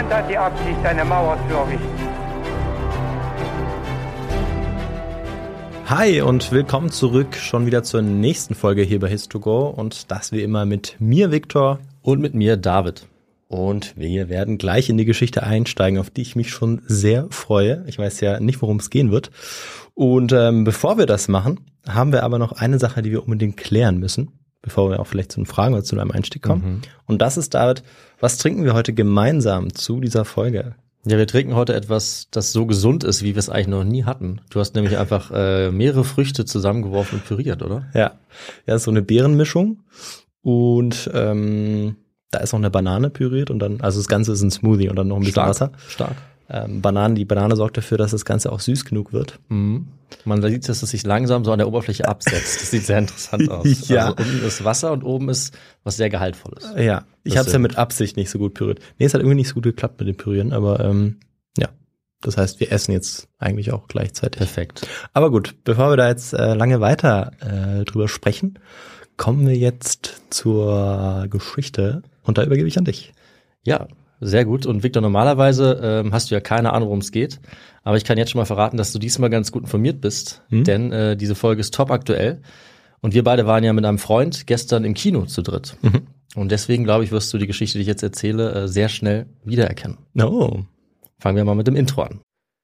Niemand hat die Absicht, eine Mauer zu errichten. Hi und willkommen zurück schon wieder zur nächsten Folge hier bei His2Go und das wie immer mit mir, Viktor. Und mit mir, David. Und wir werden gleich in die Geschichte einsteigen, auf die ich mich schon sehr freue. Ich weiß ja nicht, worum es gehen wird. Und ähm, bevor wir das machen, haben wir aber noch eine Sache, die wir unbedingt klären müssen, bevor wir auch vielleicht zu den Fragen oder zu einem Einstieg kommen. Mhm. Und das ist, David, was trinken wir heute gemeinsam zu dieser Folge? Ja, wir trinken heute etwas, das so gesund ist, wie wir es eigentlich noch nie hatten. Du hast nämlich einfach äh, mehrere Früchte zusammengeworfen und püriert, oder? Ja, ja, ist so eine Beerenmischung und ähm, da ist noch eine Banane püriert und dann, also das Ganze ist ein Smoothie und dann noch ein bisschen Wasser. Stark. Ähm, Bananen, die Banane sorgt dafür, dass das Ganze auch süß genug wird. Mhm. Man sieht, dass es sich langsam so an der Oberfläche absetzt. Das sieht sehr interessant aus. Ja. Also unten ist Wasser und oben ist was sehr gehaltvolles. Ja, ich habe es ja mit Absicht nicht so gut püriert. Nee, es hat irgendwie nicht so gut geklappt mit dem Pürieren, aber ähm, ja. Das heißt, wir essen jetzt eigentlich auch gleichzeitig. Perfekt. Aber gut, bevor wir da jetzt äh, lange weiter äh, drüber sprechen, kommen wir jetzt zur Geschichte und da übergebe ich an dich. Ja, sehr gut. Und Victor, normalerweise ähm, hast du ja keine Ahnung, worum es geht. Aber ich kann jetzt schon mal verraten, dass du diesmal ganz gut informiert bist. Hm? Denn äh, diese Folge ist top aktuell. Und wir beide waren ja mit einem Freund gestern im Kino zu dritt. Mhm. Und deswegen, glaube ich, wirst du die Geschichte, die ich jetzt erzähle, äh, sehr schnell wiedererkennen. Oh. Fangen wir mal mit dem Intro an.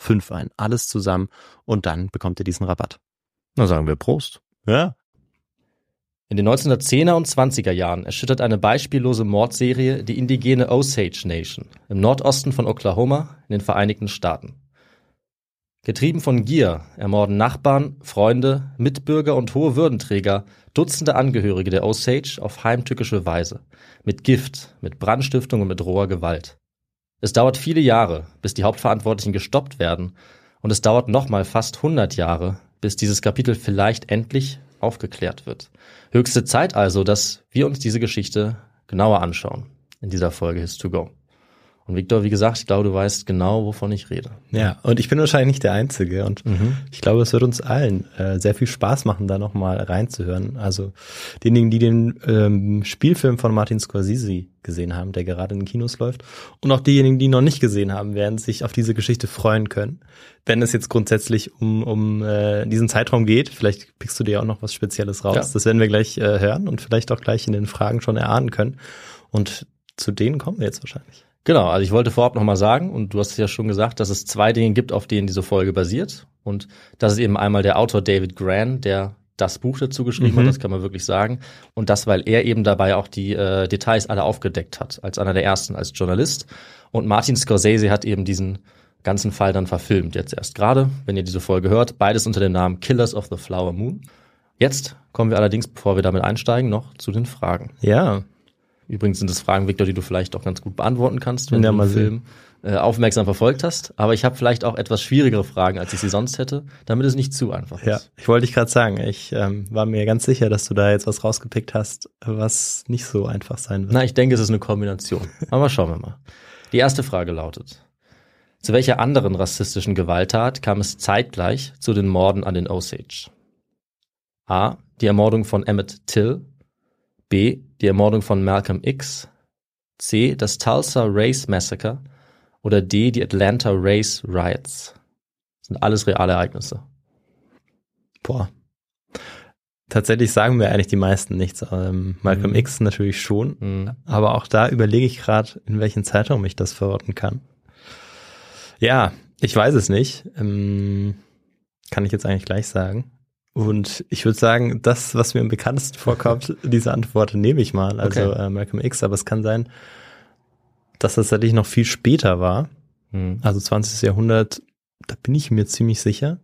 5 ein. Alles zusammen und dann bekommt ihr diesen Rabatt. Na sagen wir Prost. Ja. In den 1910er und 20er Jahren erschüttert eine beispiellose Mordserie die indigene Osage Nation im Nordosten von Oklahoma in den Vereinigten Staaten. Getrieben von Gier ermorden Nachbarn, Freunde, Mitbürger und hohe Würdenträger Dutzende Angehörige der Osage auf heimtückische Weise. Mit Gift, mit Brandstiftung und mit roher Gewalt. Es dauert viele Jahre, bis die Hauptverantwortlichen gestoppt werden. Und es dauert nochmal fast 100 Jahre, bis dieses Kapitel vielleicht endlich aufgeklärt wird. Höchste Zeit also, dass wir uns diese Geschichte genauer anschauen in dieser Folge His to Go. Und Victor, wie gesagt, ich glaube, du weißt genau, wovon ich rede. Ja, und ich bin wahrscheinlich nicht der Einzige. Und Mhm. ich glaube, es wird uns allen äh, sehr viel Spaß machen, da nochmal reinzuhören. Also diejenigen, die den ähm, Spielfilm von Martin Scorsese gesehen haben, der gerade in den Kinos läuft, und auch diejenigen, die ihn noch nicht gesehen haben, werden sich auf diese Geschichte freuen können. Wenn es jetzt grundsätzlich um, um äh, diesen Zeitraum geht, vielleicht pickst du dir auch noch was Spezielles raus. Ja. Das werden wir gleich äh, hören und vielleicht auch gleich in den Fragen schon erahnen können. Und zu denen kommen wir jetzt wahrscheinlich. Genau, also ich wollte vorab nochmal sagen, und du hast es ja schon gesagt, dass es zwei Dinge gibt, auf denen diese Folge basiert. Und das ist eben einmal der Autor David Gran, der das Buch dazu geschrieben Mhm. hat, das kann man wirklich sagen. Und das, weil er eben dabei auch die äh, Details alle aufgedeckt hat, als einer der ersten, als Journalist. Und Martin Scorsese hat eben diesen ganzen Fall dann verfilmt, jetzt erst gerade, wenn ihr diese Folge hört. Beides unter dem Namen Killers of the Flower Moon. Jetzt kommen wir allerdings, bevor wir damit einsteigen, noch zu den Fragen. Ja, Übrigens sind das Fragen, Victor, die du vielleicht auch ganz gut beantworten kannst, wenn Ja, du den Film äh, aufmerksam verfolgt hast. Aber ich habe vielleicht auch etwas schwierigere Fragen, als ich sie sonst hätte, damit es nicht zu einfach Ja, ist. ich wollte dich gerade sagen, ich ähm, war mir ganz sicher, dass du da jetzt was rausgepickt hast, was nicht so einfach sein wird. Na, ich denke, es ist eine Kombination. Aber schauen wir mal. Die erste Frage lautet, zu welcher anderen rassistischen Gewalttat kam es zeitgleich zu den Morden an den Osage? A. Die Ermordung von Emmett Till. B. Die Ermordung von Malcolm X. C. Das Tulsa Race Massacre. Oder D. Die Atlanta Race Riots. Das sind alles reale Ereignisse. Boah. Tatsächlich sagen mir eigentlich die meisten nichts. Ähm, Malcolm Mhm. X natürlich schon. Hm. Aber auch da überlege ich gerade, in welchen Zeitraum ich das verorten kann. Ja, ich weiß es nicht. Ähm, kann ich jetzt eigentlich gleich sagen. Und ich würde sagen, das, was mir am bekanntesten vorkommt, diese Antwort nehme ich mal. Also Okay. äh, Malcolm X, aber es kann sein, dass das tatsächlich noch viel später war. Hm. Also 20. Jahrhundert, da bin ich mir ziemlich sicher.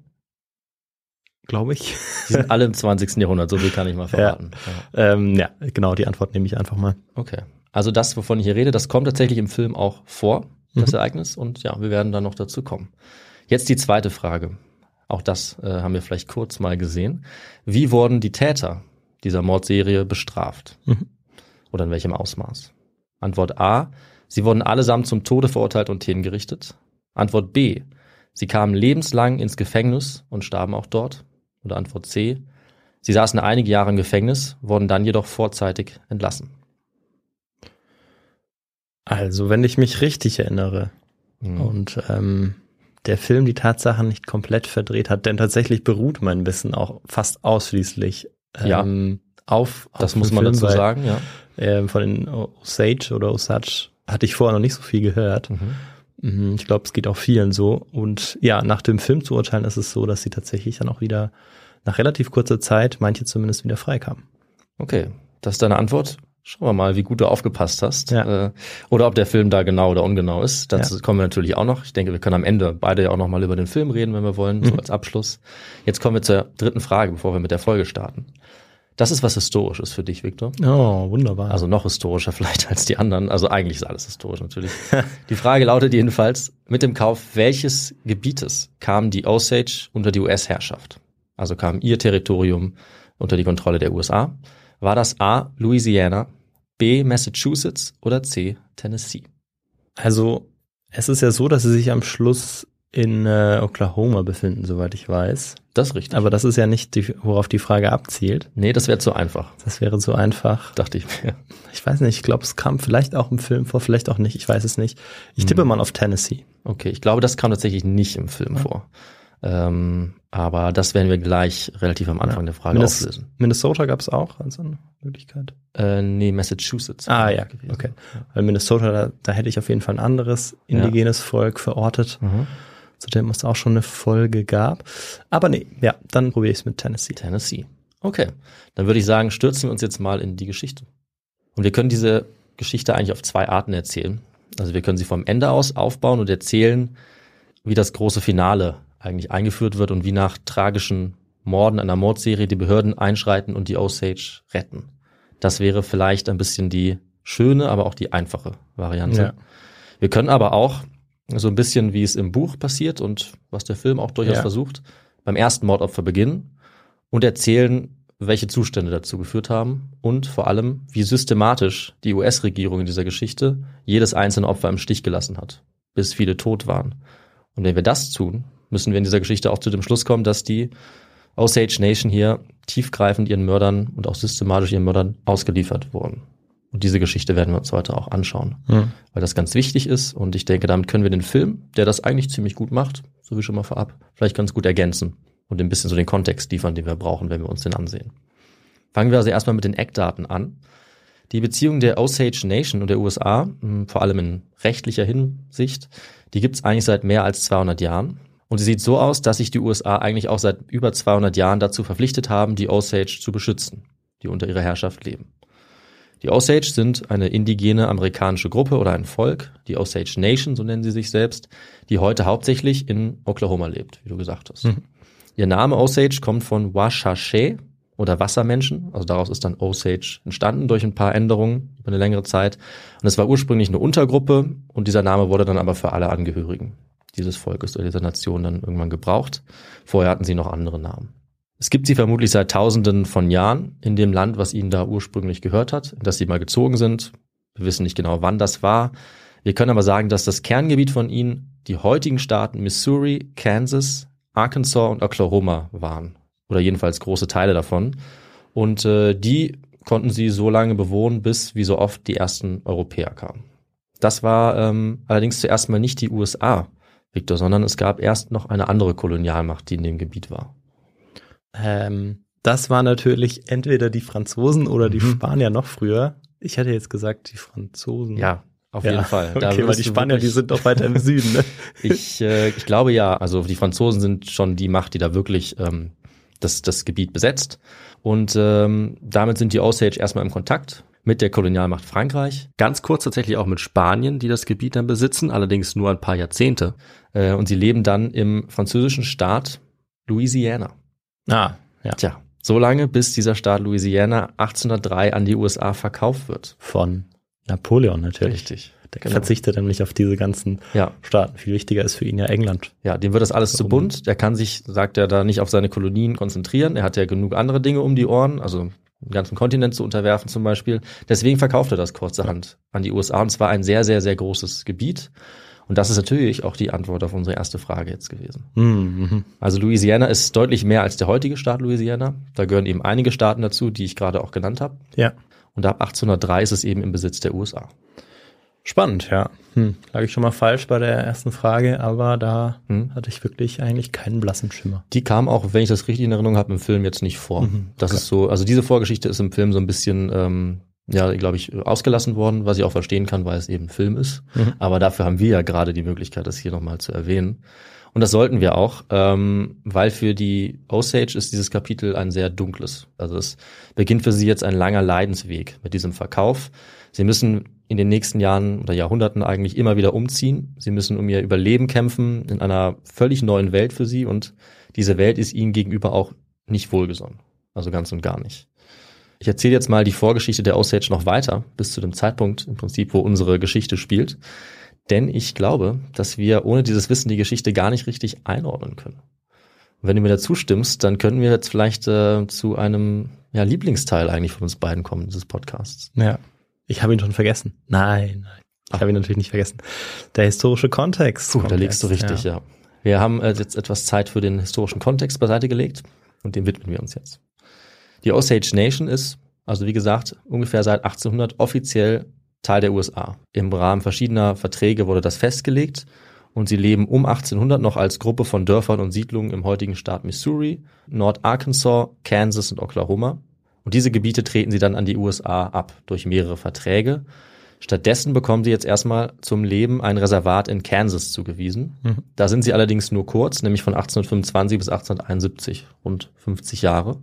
Glaube ich. Die sind alle im 20. Jahrhundert, so viel kann ich mal verraten. Ja. ähm, ja, genau, die Antwort nehme ich einfach mal. Okay. Also das, wovon ich hier rede, das kommt tatsächlich im Film auch vor, das Mhm. Ereignis. Und ja, wir werden dann noch dazu kommen. Jetzt die zweite Frage. Auch das äh, haben wir vielleicht kurz mal gesehen. Wie wurden die Täter dieser Mordserie bestraft? Mhm. Oder in welchem Ausmaß? Antwort A. Sie wurden allesamt zum Tode verurteilt und hingerichtet. Antwort B. Sie kamen lebenslang ins Gefängnis und starben auch dort. Oder Antwort C. Sie saßen einige Jahre im Gefängnis, wurden dann jedoch vorzeitig entlassen. Also, wenn ich mich richtig erinnere Mhm. und ähm, der Film die Tatsachen nicht komplett verdreht hat, denn tatsächlich beruht mein Wissen auch fast ausschließlich Ja. ähm, auf, auf Das muss man Film, dazu weil, sagen, ja. ähm, von den Osage oder Osage hatte ich vorher noch nicht so viel gehört. Mhm. Mhm, Ich glaube, es geht auch vielen so. Und ja, nach dem Film zu urteilen, ist es so, dass sie tatsächlich dann auch wieder nach relativ kurzer Zeit, manche zumindest wieder freikamen. Okay, das ist deine Antwort. Schauen wir mal, wie gut du aufgepasst hast. Ja. Äh, oder ob der Film da genau oder ungenau ist. Dazu Ja. kommen wir natürlich auch noch. Ich denke, wir können am Ende beide ja auch noch mal über den Film reden, wenn wir wollen, so Mhm. als Abschluss. Jetzt kommen wir zur dritten Frage, bevor wir mit der Folge starten. Das ist was Historisches für dich, Victor. Oh, wunderbar. Also noch historischer vielleicht als die anderen. Also eigentlich ist alles historisch natürlich. die Frage lautet jedenfalls, mit dem Kauf welches Gebietes kam die Osage unter die US-Herrschaft? Also kam ihr Territorium unter die Kontrolle der USA? War das A. Louisiana, B. Massachusetts oder C. Tennessee? Also, es ist ja so, dass sie sich am Schluss in äh, Oklahoma befinden, soweit ich weiß. Das ist richtig. Aber das ist ja nicht, die, worauf die Frage abzielt. nee, das wäre zu einfach, Das wäre zu einfach. dachte ich mir. Ich weiß nicht, ich glaube, es kam vielleicht auch im Film vor, vielleicht auch nicht, ich weiß es nicht. Ich tippe Hm. mal auf Tennessee. Okay, ich glaube, das kam tatsächlich nicht im Film vor. Ähm, aber das werden wir gleich relativ am Anfang der Frage Minnes auflösen. Minnesota gab es auch als eine Möglichkeit. Äh, nee, Massachusetts. Ah ja, gewesen. okay. Weil Minnesota, da, da hätte ich auf jeden Fall ein anderes indigenes Volk verortet, Mhm. zu dem es auch schon eine Folge gab. Aber nee, ja, dann probiere ich es mit Tennessee. Tennessee. Okay, dann würde ich sagen, stürzen wir uns jetzt mal in die Geschichte. Und wir können diese Geschichte eigentlich auf zwei Arten erzählen. Also wir können sie vom Ende aus aufbauen und erzählen, wie das große Finale eigentlich eingeführt wird und wie nach tragischen Morden einer Mordserie die Behörden einschreiten und die Osage retten. Das wäre vielleicht ein bisschen die schöne, aber auch die einfache Variante. Ja. Wir können aber auch so ein bisschen, wie es im Buch passiert und was der Film auch durchaus Ja. versucht, beim ersten Mordopfer beginnen und erzählen, welche Zustände dazu geführt haben und vor allem, wie systematisch die US-Regierung in dieser Geschichte jedes einzelne Opfer im Stich gelassen hat, bis viele tot waren. Und wenn wir das tun, müssen wir in dieser Geschichte auch zu dem Schluss kommen, dass die Osage Nation hier tiefgreifend ihren Mördern und auch systematisch ihren Mördern ausgeliefert wurden. Und diese Geschichte werden wir uns heute auch anschauen, Hm. weil das ganz wichtig ist. Und ich denke, damit können wir den Film, der das eigentlich ziemlich gut macht, so wie schon mal vorab, vielleicht ganz gut ergänzen und ein bisschen so den Kontext liefern, den wir brauchen, wenn wir uns den ansehen. Fangen wir also erstmal mit den Eckdaten an. Die Beziehung der Osage Nation und der USA, mh, vor allem in rechtlicher Hinsicht, die gibt es eigentlich seit mehr als 200 Jahren. Und sie sieht so aus, dass sich die USA eigentlich auch seit über 200 Jahren dazu verpflichtet haben, die Osage zu beschützen, die unter ihrer Herrschaft leben. Die Osage sind eine indigene amerikanische Gruppe oder ein Volk, die Osage Nation, so nennen sie sich selbst, die heute hauptsächlich in Oklahoma lebt, wie du gesagt hast. Ihr Name Osage kommt von Washache oder Wassermenschen, also daraus ist dann Osage entstanden durch ein paar Änderungen über eine längere Zeit. Und es war ursprünglich eine Untergruppe und dieser Name wurde dann aber für alle Angehörigen dieses Volkes oder dieser Nation dann irgendwann gebraucht. Vorher hatten sie noch andere Namen. Es gibt sie vermutlich seit Tausenden von Jahren in dem Land, was ihnen da ursprünglich gehört hat, in das sie mal gezogen sind. Wir wissen nicht genau, wann das war. Wir können aber sagen, dass das Kerngebiet von ihnen die heutigen Staaten Missouri, Kansas, Arkansas und Oklahoma waren. Oder jedenfalls große Teile davon. Und äh, die konnten sie so lange bewohnen, bis wie so oft die ersten Europäer kamen. Das war ähm, allerdings zuerst mal nicht die USA, Victor, sondern es gab erst noch eine andere Kolonialmacht, die in dem Gebiet war. Ähm, das war natürlich entweder die Franzosen oder die Mhm. Spanier noch früher. Ich hätte jetzt gesagt, die Franzosen. Ja, auf Ja, jeden Fall. Da Okay, weil die Spanier, die sind doch weiter im Süden. Ne? Ich, äh, ich glaube ja, also die Franzosen sind schon die Macht, die da wirklich ähm, das, das Gebiet besetzt. Und ähm, damit sind die Osage erstmal im Kontakt mit der Kolonialmacht Frankreich. Ganz kurz tatsächlich auch mit Spanien, die das Gebiet dann besitzen, allerdings nur ein paar Jahrzehnte. Äh, und sie leben dann im französischen Staat Louisiana. Ah, ja. Tja, so lange, bis dieser Staat Louisiana 1803 an die USA verkauft wird. Von Napoleon natürlich. Richtig. Der Genau. verzichtet nämlich auf diese ganzen Ja. Staaten. Viel wichtiger ist für ihn ja England. Ja, dem wird das alles zu bunt. Der kann sich, sagt er, da nicht auf seine Kolonien konzentrieren. Er hat ja genug andere Dinge um die Ohren, also einen ganzen Kontinent zu unterwerfen zum Beispiel. Deswegen verkauft er das kurzerhand an die USA und zwar ein sehr, sehr, sehr großes Gebiet. Und das ist natürlich auch die Antwort auf unsere erste Frage jetzt gewesen. Mhm. Also Louisiana ist deutlich mehr als der heutige Staat Louisiana. Da gehören eben einige Staaten dazu, die ich gerade auch genannt habe. Ja. Und ab 1803 ist es eben im Besitz der USA. Spannend, ja. Hm. Lag ich schon mal falsch bei der ersten Frage, aber da Hm. hatte ich wirklich eigentlich keinen blassen Schimmer. Die kam auch, wenn ich das richtig in Erinnerung habe, im Film jetzt nicht vor. Mhm, Das okay. ist so, also diese Vorgeschichte ist im Film so ein bisschen, ähm, ja, glaube ich, ausgelassen worden, was ich auch verstehen kann, weil es eben Film ist. Mhm. Aber dafür haben wir ja gerade die Möglichkeit, das hier nochmal zu erwähnen. Und das sollten wir auch, ähm, weil für die Osage ist dieses Kapitel ein sehr dunkles. Also es beginnt für sie jetzt ein langer Leidensweg mit diesem Verkauf. Sie müssen in den nächsten Jahren oder Jahrhunderten eigentlich immer wieder umziehen. Sie müssen um ihr Überleben kämpfen in einer völlig neuen Welt für sie und diese Welt ist ihnen gegenüber auch nicht wohlgesonnen. Also ganz und gar nicht. Ich erzähle jetzt mal die Vorgeschichte der Osage noch weiter, bis zu dem Zeitpunkt im Prinzip, wo unsere Geschichte spielt. Denn ich glaube, dass wir ohne dieses Wissen die Geschichte gar nicht richtig einordnen können. Und wenn du mir dazu stimmst, dann können wir jetzt vielleicht äh, zu einem ja, Lieblingsteil eigentlich von uns beiden kommen, dieses Podcasts. Ja. Ich habe ihn schon vergessen. Nein, nein. Ich habe ihn natürlich nicht vergessen. Der historische Kontext. Puh, da liegst du richtig, ja. Wir haben äh, jetzt etwas Zeit für den historischen Kontext beiseite gelegt und dem widmen wir uns jetzt. Die Osage Nation ist, also wie gesagt, ungefähr seit 1800 offiziell Teil der USA. Im Rahmen verschiedener Verträge wurde das festgelegt und sie leben um 1800 noch als Gruppe von Dörfern und Siedlungen im heutigen Staat Missouri, Nord-Arkansas, Kansas und Oklahoma. Und diese Gebiete treten sie dann an die USA ab durch mehrere Verträge. Stattdessen bekommen sie jetzt erstmal zum Leben ein Reservat in Kansas zugewiesen. Mhm. Da sind sie allerdings nur kurz, nämlich von 1825 bis 1871, rund 50 Jahre.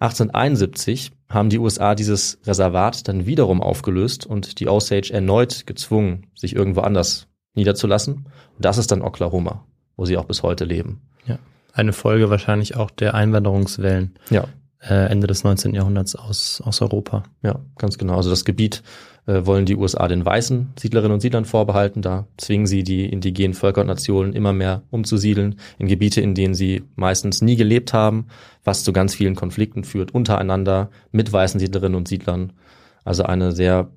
1871 haben die USA dieses Reservat dann wiederum aufgelöst und die Osage erneut gezwungen, sich irgendwo anders niederzulassen. Und das ist dann Oklahoma, wo sie auch bis heute leben. Ja. Eine Folge wahrscheinlich auch der Einwanderungswellen Ja, äh, Ende des 19. Jahrhunderts aus, aus Europa. ja, ganz genau. Also das Gebiet äh, wollen die USA den weißen Siedlerinnen und Siedlern vorbehalten. Da zwingen sie die indigenen Völker und Nationen immer mehr umzusiedeln in Gebiete, in denen sie meistens nie gelebt haben, was zu ganz vielen Konflikten führt untereinander mit weißen Siedlerinnen und Siedlern. Also eine sehr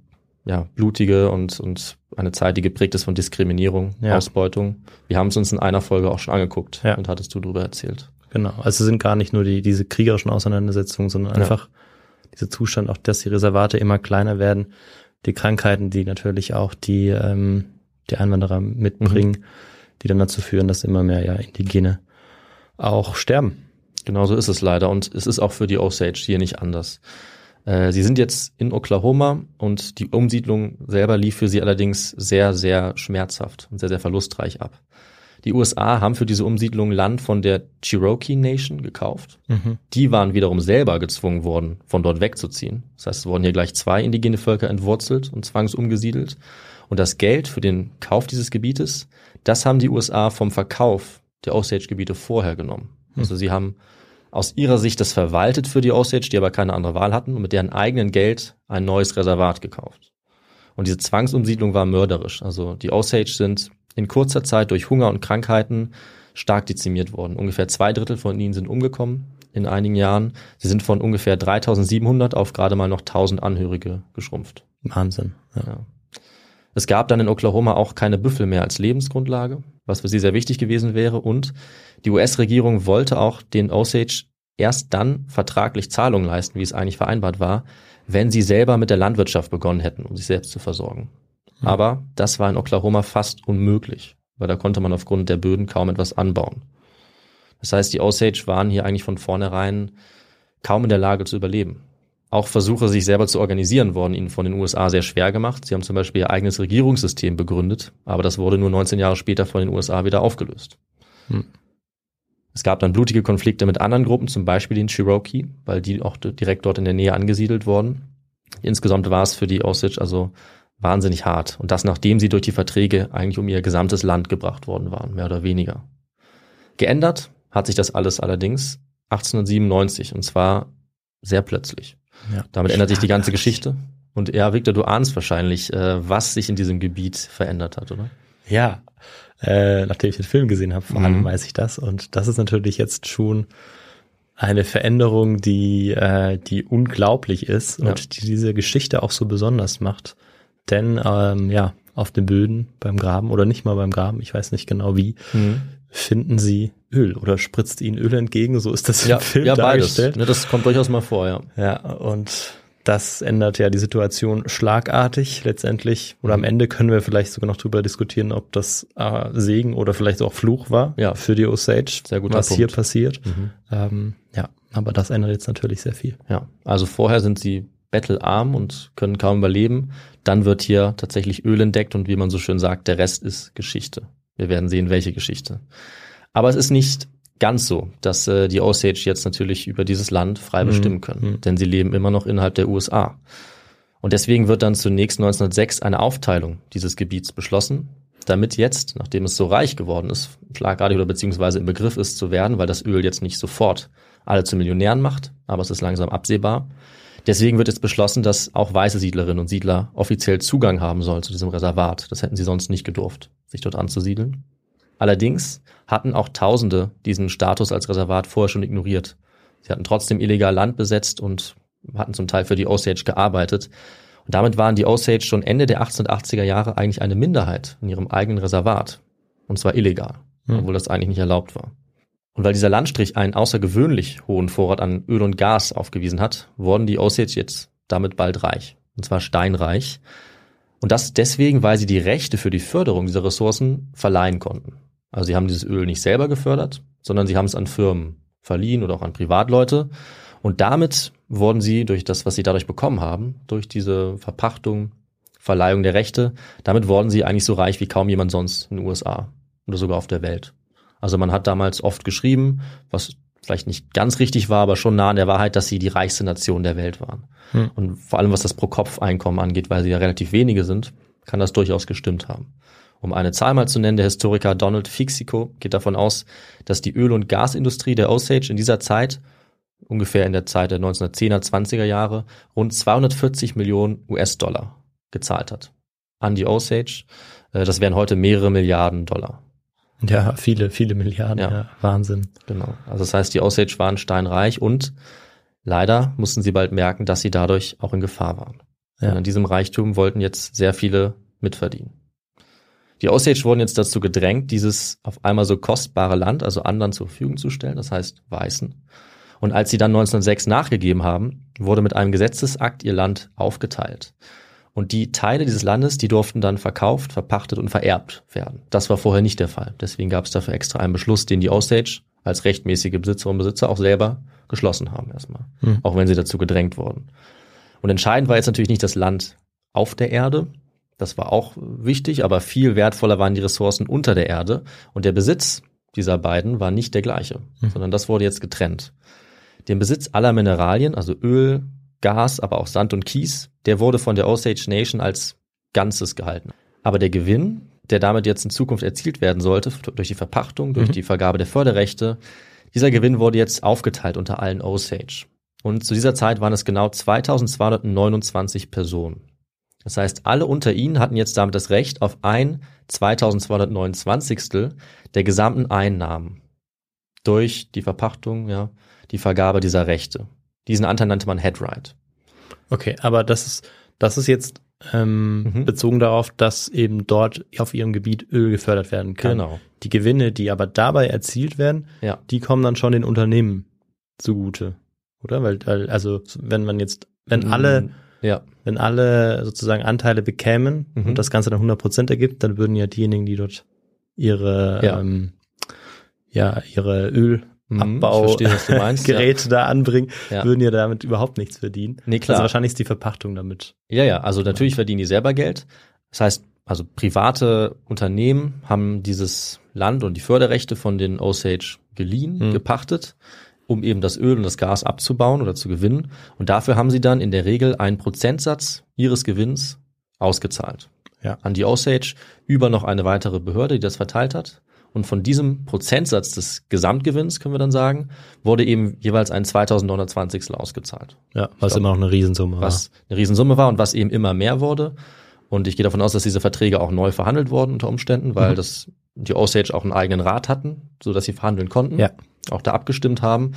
ja, blutige und, und eine Zeit, die geprägt ist von Diskriminierung, Ja. Ausbeutung. Wir haben es uns in einer Folge auch schon angeguckt Ja. und hattest du darüber erzählt. Genau. Also es sind gar nicht nur die, diese kriegerischen Auseinandersetzungen, sondern Ja. einfach dieser Zustand, auch dass die Reservate immer kleiner werden, die Krankheiten, die natürlich auch die, ähm, die Einwanderer mitbringen, die dann dazu führen, dass immer mehr ja Indigene auch sterben. Genau so ist es leider und es ist auch für die Osage hier nicht anders. Äh, Sie sind jetzt in Oklahoma und die Umsiedlung selber lief für sie allerdings sehr, sehr schmerzhaft und sehr, sehr verlustreich ab. Die USA haben für diese Umsiedlung Land von der Cherokee Nation gekauft. Die waren wiederum selber gezwungen worden, von dort wegzuziehen. Das heißt, es wurden hier gleich zwei indigene Völker entwurzelt und zwangsumgesiedelt. Und das Geld für den Kauf dieses Gebietes, das haben die USA vom Verkauf der Osage-Gebiete vorher genommen. Also sie haben aus ihrer Sicht das verwaltet für die Osage, die aber keine andere Wahl hatten und mit deren eigenen Geld ein neues Reservat gekauft. Und diese Zwangsumsiedlung war mörderisch. Also die Osage sind in kurzer Zeit durch Hunger und Krankheiten stark dezimiert worden. Ungefähr zwei Drittel von ihnen sind umgekommen in einigen Jahren. Sie sind von ungefähr 3700 auf gerade mal noch 1000 Angehörige geschrumpft. Wahnsinn. Ja. Ja. Es gab dann in Oklahoma auch keine Büffel mehr als Lebensgrundlage, was für sie sehr wichtig gewesen wäre. Und die US-Regierung wollte auch den Osage erst dann vertraglich Zahlungen leisten, wie es eigentlich vereinbart war, wenn sie selber mit der Landwirtschaft begonnen hätten, um sich selbst zu versorgen. Aber das war in Oklahoma fast unmöglich, weil da konnte man aufgrund der Böden kaum etwas anbauen. Das heißt, die Osage waren hier eigentlich von vornherein kaum in der Lage zu überleben. Auch Versuche, sich selber zu organisieren, wurden ihnen von den USA sehr schwer gemacht. Sie haben zum Beispiel ihr eigenes Regierungssystem begründet, aber das wurde nur 19 Jahre später von den USA wieder aufgelöst. Hm. Es gab dann blutige Konflikte mit anderen Gruppen, zum Beispiel den Cherokee, weil die auch direkt dort in der Nähe angesiedelt wurden. Insgesamt war es für die Osage also wahnsinnig hart. Und das, nachdem sie durch die Verträge eigentlich um ihr gesamtes Land gebracht worden waren, mehr oder weniger. Geändert hat sich das alles allerdings 1897 und zwar sehr plötzlich. Ja. Damit ändert sich die ganze. Geschichte. Und ja, Victor, du ahnst wahrscheinlich, äh, was sich in diesem Gebiet verändert hat, oder? Ja, äh, nachdem ich den Film gesehen habe, vor Mhm. allem weiß ich das. Und das ist natürlich jetzt schon eine Veränderung, die, äh, die unglaublich ist Ja. und die diese Geschichte auch so besonders macht. Denn ähm, ja, auf den Böden beim Graben oder nicht mal beim Graben, ich weiß nicht genau wie, finden sie Öl oder spritzt ihnen Öl entgegen. So ist das im Ja, Film ja beides. dargestellt. Ne, das kommt durchaus mal vor, ja. Ja, und das ändert ja die Situation schlagartig letztendlich. Oder Mhm. am Ende können wir vielleicht sogar noch drüber diskutieren, ob das äh, Segen oder vielleicht auch Fluch war Ja. für die Osage, Sehr guter was Punkt. hier passiert. Mhm. Ähm, ja, aber das ändert jetzt natürlich sehr viel. Ja, also vorher sind sie bettelarm und können kaum überleben. Dann wird hier tatsächlich Öl entdeckt und wie man so schön sagt, der Rest ist Geschichte. Wir werden sehen, welche Geschichte. Aber es ist nicht ganz so, dass äh, die Osage jetzt natürlich über dieses Land frei bestimmen können, Mhm. denn sie leben immer noch innerhalb der USA. Und deswegen wird dann zunächst 1906 eine Aufteilung dieses Gebiets beschlossen, damit jetzt, nachdem es so reich geworden ist, schlagartig oder beziehungsweise im Begriff ist zu werden, weil das Öl jetzt nicht sofort alle zu Millionären macht, aber es ist langsam absehbar. Deswegen wird jetzt beschlossen, dass auch weiße Siedlerinnen und Siedler offiziell Zugang haben sollen zu diesem Reservat. Das hätten sie sonst nicht gedurft, sich dort anzusiedeln. Allerdings hatten auch Tausende diesen Status als Reservat vorher schon ignoriert. Sie hatten trotzdem illegal Land besetzt und hatten zum Teil für die Osage gearbeitet. Und damit waren die Osage schon Ende der 1880er Jahre eigentlich eine Minderheit in ihrem eigenen Reservat. Und zwar illegal. Hm. obwohl das eigentlich nicht erlaubt war. Und weil dieser Landstrich einen außergewöhnlich hohen Vorrat an Öl und Gas aufgewiesen hat, wurden die Osage jetzt damit bald reich. Und zwar steinreich. Und das deswegen, weil sie die Rechte für die Förderung dieser Ressourcen verleihen konnten. Also sie haben dieses Öl nicht selber gefördert, sondern sie haben es an Firmen verliehen oder auch an Privatleute. Und damit wurden sie durch das, was sie dadurch bekommen haben, durch diese Verpachtung, Verleihung der Rechte, damit wurden sie eigentlich so reich wie kaum jemand sonst in den USA oder sogar auf der Welt. Also man hat damals oft geschrieben, was vielleicht nicht ganz richtig war, aber schon nah an der Wahrheit, dass sie die reichste Nation der Welt waren. Hm. Und vor allem was das Pro-Kopf-Einkommen angeht, weil sie ja relativ wenige sind, kann das durchaus gestimmt haben. Um eine Zahl mal zu nennen, der Historiker Donald Fixico geht davon aus, dass die Öl- und Gasindustrie der Osage in dieser Zeit, ungefähr in der Zeit der 1910er, 20er Jahre, rund 240 Millionen US-Dollar gezahlt hat an die Osage. Äh, Das wären heute mehrere Milliarden Dollar. Ja, viele, viele Milliarden. Ja. Ja. Wahnsinn. Genau. Also das heißt, die Osage waren steinreich und leider mussten sie bald merken, dass sie dadurch auch in Gefahr waren. Ja. Und an diesem Reichtum wollten jetzt sehr viele mitverdienen. Die Osage wurden jetzt dazu gedrängt, dieses auf einmal so kostbare Land, also anderen zur Verfügung zu stellen, das heißt Weißen. Und als sie dann 1906 nachgegeben haben, wurde mit einem Gesetzesakt ihr Land aufgeteilt. Und die Teile dieses Landes, die durften dann verkauft, verpachtet und vererbt werden. Das war vorher nicht der Fall. Deswegen gab es dafür extra einen Beschluss, den die Osage als rechtmäßige Besitzer und Besitzer auch selber geschlossen haben erstmal. Hm. Auch wenn sie dazu gedrängt wurden. Und entscheidend war jetzt natürlich nicht das Land auf der Erde. Das war auch wichtig, aber viel wertvoller waren die Ressourcen unter der Erde. Und der Besitz dieser beiden war nicht der gleiche, Hm. sondern das wurde jetzt getrennt. Den Besitz aller Mineralien, also Öl, Gas, aber auch Sand und Kies, der wurde von der Osage Nation als Ganzes gehalten. Aber der Gewinn, der damit jetzt in Zukunft erzielt werden sollte, durch die Verpachtung, durch Mhm. die Vergabe der Förderrechte, dieser Gewinn wurde jetzt aufgeteilt unter allen Osage. Und zu dieser Zeit waren es genau 2229 Personen. Das heißt, alle unter ihnen hatten jetzt damit das Recht auf ein 2229. der gesamten Einnahmen durch die Verpachtung, ja, die Vergabe dieser Rechte. Diesen Anteil nannte man Headright. Okay, aber das ist, das ist jetzt ähm, Mhm. bezogen darauf, dass eben dort auf ihrem Gebiet Öl gefördert werden kann. Genau. Die Gewinne, die aber dabei erzielt werden, Ja. die kommen dann schon den Unternehmen zugute, oder? Weil, also wenn man jetzt, wenn alle, Mm, Ja, wenn alle sozusagen Anteile bekämen Mhm. und das Ganze dann 100 Prozent ergibt, dann würden ja diejenigen, die dort ihre, Ja. ähm, ja, ihre Mhm, du meinst, ja. Geräte da anbringen, Ja. würden ja damit überhaupt nichts verdienen. Nee, klar. Also wahrscheinlich ist die Verpachtung damit. Ja, ja, also natürlich verdienen die selber Geld. Das heißt, also private Unternehmen haben dieses Land und die Förderrechte von den Osage geliehen, Mhm. gepachtet, um eben das Öl und das Gas abzubauen oder zu gewinnen. Und dafür haben sie dann in der Regel einen Prozentsatz ihres Gewinns ausgezahlt. Ja. An die Osage über noch eine weitere Behörde, die das verteilt hat. Und von diesem Prozentsatz des Gesamtgewinns, können wir dann sagen, wurde eben jeweils ein 2920 ausgezahlt Ja, was glaub, immer noch eine Riesensumme war. was eine Riesensumme war und was eben immer mehr wurde. Und ich gehe davon aus, dass diese Verträge auch neu verhandelt wurden unter Umständen, weil Mhm. das die Osage auch einen eigenen Rat hatten, so dass sie verhandeln konnten, Ja. auch da abgestimmt haben.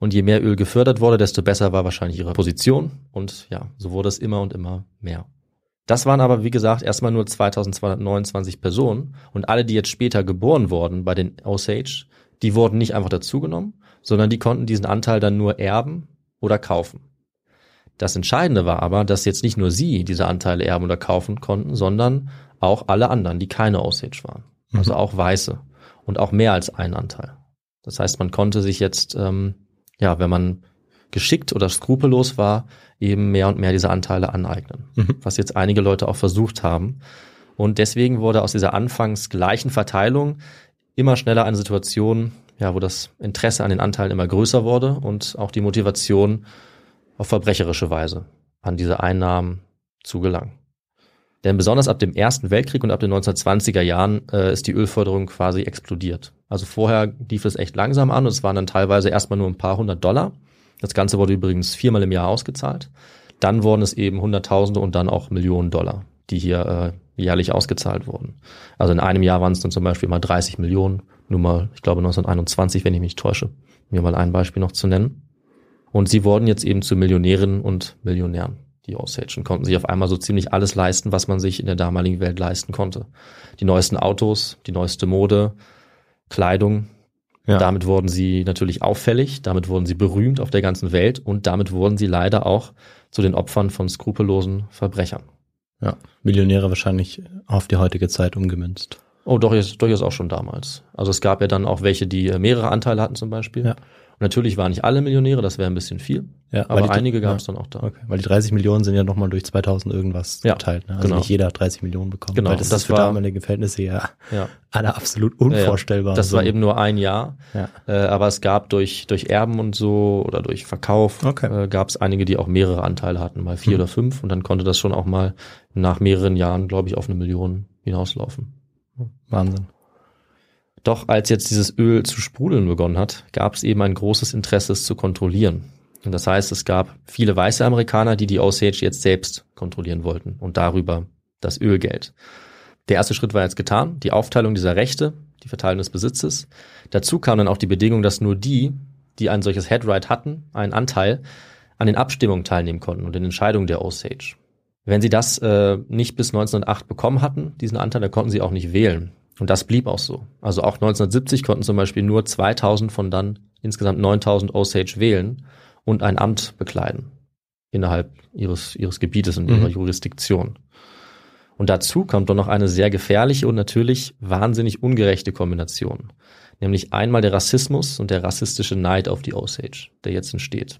Und je mehr Öl gefördert wurde, desto besser war wahrscheinlich ihre Position. Und ja, so wurde es immer und immer mehr. Das waren aber, wie gesagt, erstmal nur 2229 Personen. Und alle, die jetzt später geboren wurden bei den Osage, die wurden nicht einfach dazugenommen, sondern die konnten diesen Anteil dann nur erben oder kaufen. Das Entscheidende war aber, dass jetzt nicht nur sie diese Anteile erben oder kaufen konnten, sondern auch alle anderen, die keine Osage waren. Also Mhm. auch Weiße und auch mehr als ein Anteil. Das heißt, man konnte sich jetzt, ähm, ja, wenn man geschickt oder skrupellos war, eben mehr und mehr diese Anteile aneignen. Mhm. Was jetzt einige Leute auch versucht haben. Und deswegen wurde aus dieser anfangs gleichen Verteilung immer schneller eine Situation, ja, wo das Interesse an den Anteilen immer größer wurde und auch die Motivation auf verbrecherische Weise an diese Einnahmen zu gelangen. Denn besonders ab dem Ersten Weltkrieg und ab den 1920er Jahren äh, ist die Ölförderung quasi explodiert. Also vorher lief es echt langsam an und es waren dann teilweise erstmal nur ein paar hundert Dollar. Das Ganze wurde übrigens viermal im Jahr ausgezahlt. Dann wurden es eben Hunderttausende und dann auch Millionen Dollar, die hier äh, jährlich ausgezahlt wurden. Also in einem Jahr waren es dann zum Beispiel mal 30 Millionen, nur mal, ich glaube 1921, wenn ich mich täusche, mir mal ein Beispiel noch zu nennen. Und sie wurden jetzt eben zu Millionärinnen und Millionären, die Osage, und konnten sich auf einmal so ziemlich alles leisten, was man sich in der damaligen Welt leisten konnte. Die neuesten Autos, die neueste Mode, Kleidung. Ja. Damit wurden sie natürlich auffällig, damit wurden sie berühmt auf der ganzen Welt und damit wurden sie leider auch zu den Opfern von skrupellosen Verbrechern. ja. Millionäre wahrscheinlich auf die heutige Zeit umgemünzt. Oh, doch, durchaus auch schon damals. Also es gab ja dann auch welche, die äh, mehrere Anteile hatten zum Beispiel. Ja. Und natürlich waren nicht alle Millionäre, das wäre ein bisschen viel. Ja, aber die- einige gab ja. es dann auch da. Okay, weil die 30 Millionen sind ja nochmal durch 2000 irgendwas Ja, geteilt. Ne? Also genau. nicht jeder hat 30 Millionen bekommen. Genau, Weil das, das ist für war- damalige Verhältnisse ja Ja. alle absolut Ja, ja. unvorstellbar. Das war eben nur ein Jahr. Ja. Äh, aber es gab durch, durch Erben und so oder durch Verkauf Okay. äh, gab es einige, die auch mehrere Anteile hatten, mal vier Mhm. oder fünf. Und dann konnte das schon auch mal nach mehreren Jahren, glaube ich, auf eine Million hinauslaufen. Wahnsinn. Doch als jetzt dieses Öl zu sprudeln begonnen hat, gab es eben ein großes Interesse, es zu kontrollieren. Und das heißt, es gab viele weiße Amerikaner, die die Osage jetzt selbst kontrollieren wollten und darüber das Ölgeld. Der erste Schritt war jetzt getan, die Aufteilung dieser Rechte, die Verteilung des Besitzes. Dazu kam dann auch die Bedingung, dass nur die, die ein solches Headright hatten, einen Anteil, an den Abstimmungen teilnehmen konnten und den Entscheidungen der Osage. Wenn sie das äh, nicht bis 1908 bekommen hatten, diesen Anteil, dann konnten sie auch nicht wählen. Und das blieb auch so. Also auch 1970 konnten zum Beispiel nur 2000 von dann insgesamt 9000 Osage wählen und ein Amt bekleiden innerhalb ihres, ihres Gebietes und Mhm. ihrer Jurisdiktion. Und dazu kommt dann noch eine sehr gefährliche und natürlich wahnsinnig ungerechte Kombination. Nämlich einmal der Rassismus und der rassistische Neid auf die Osage, der jetzt entsteht.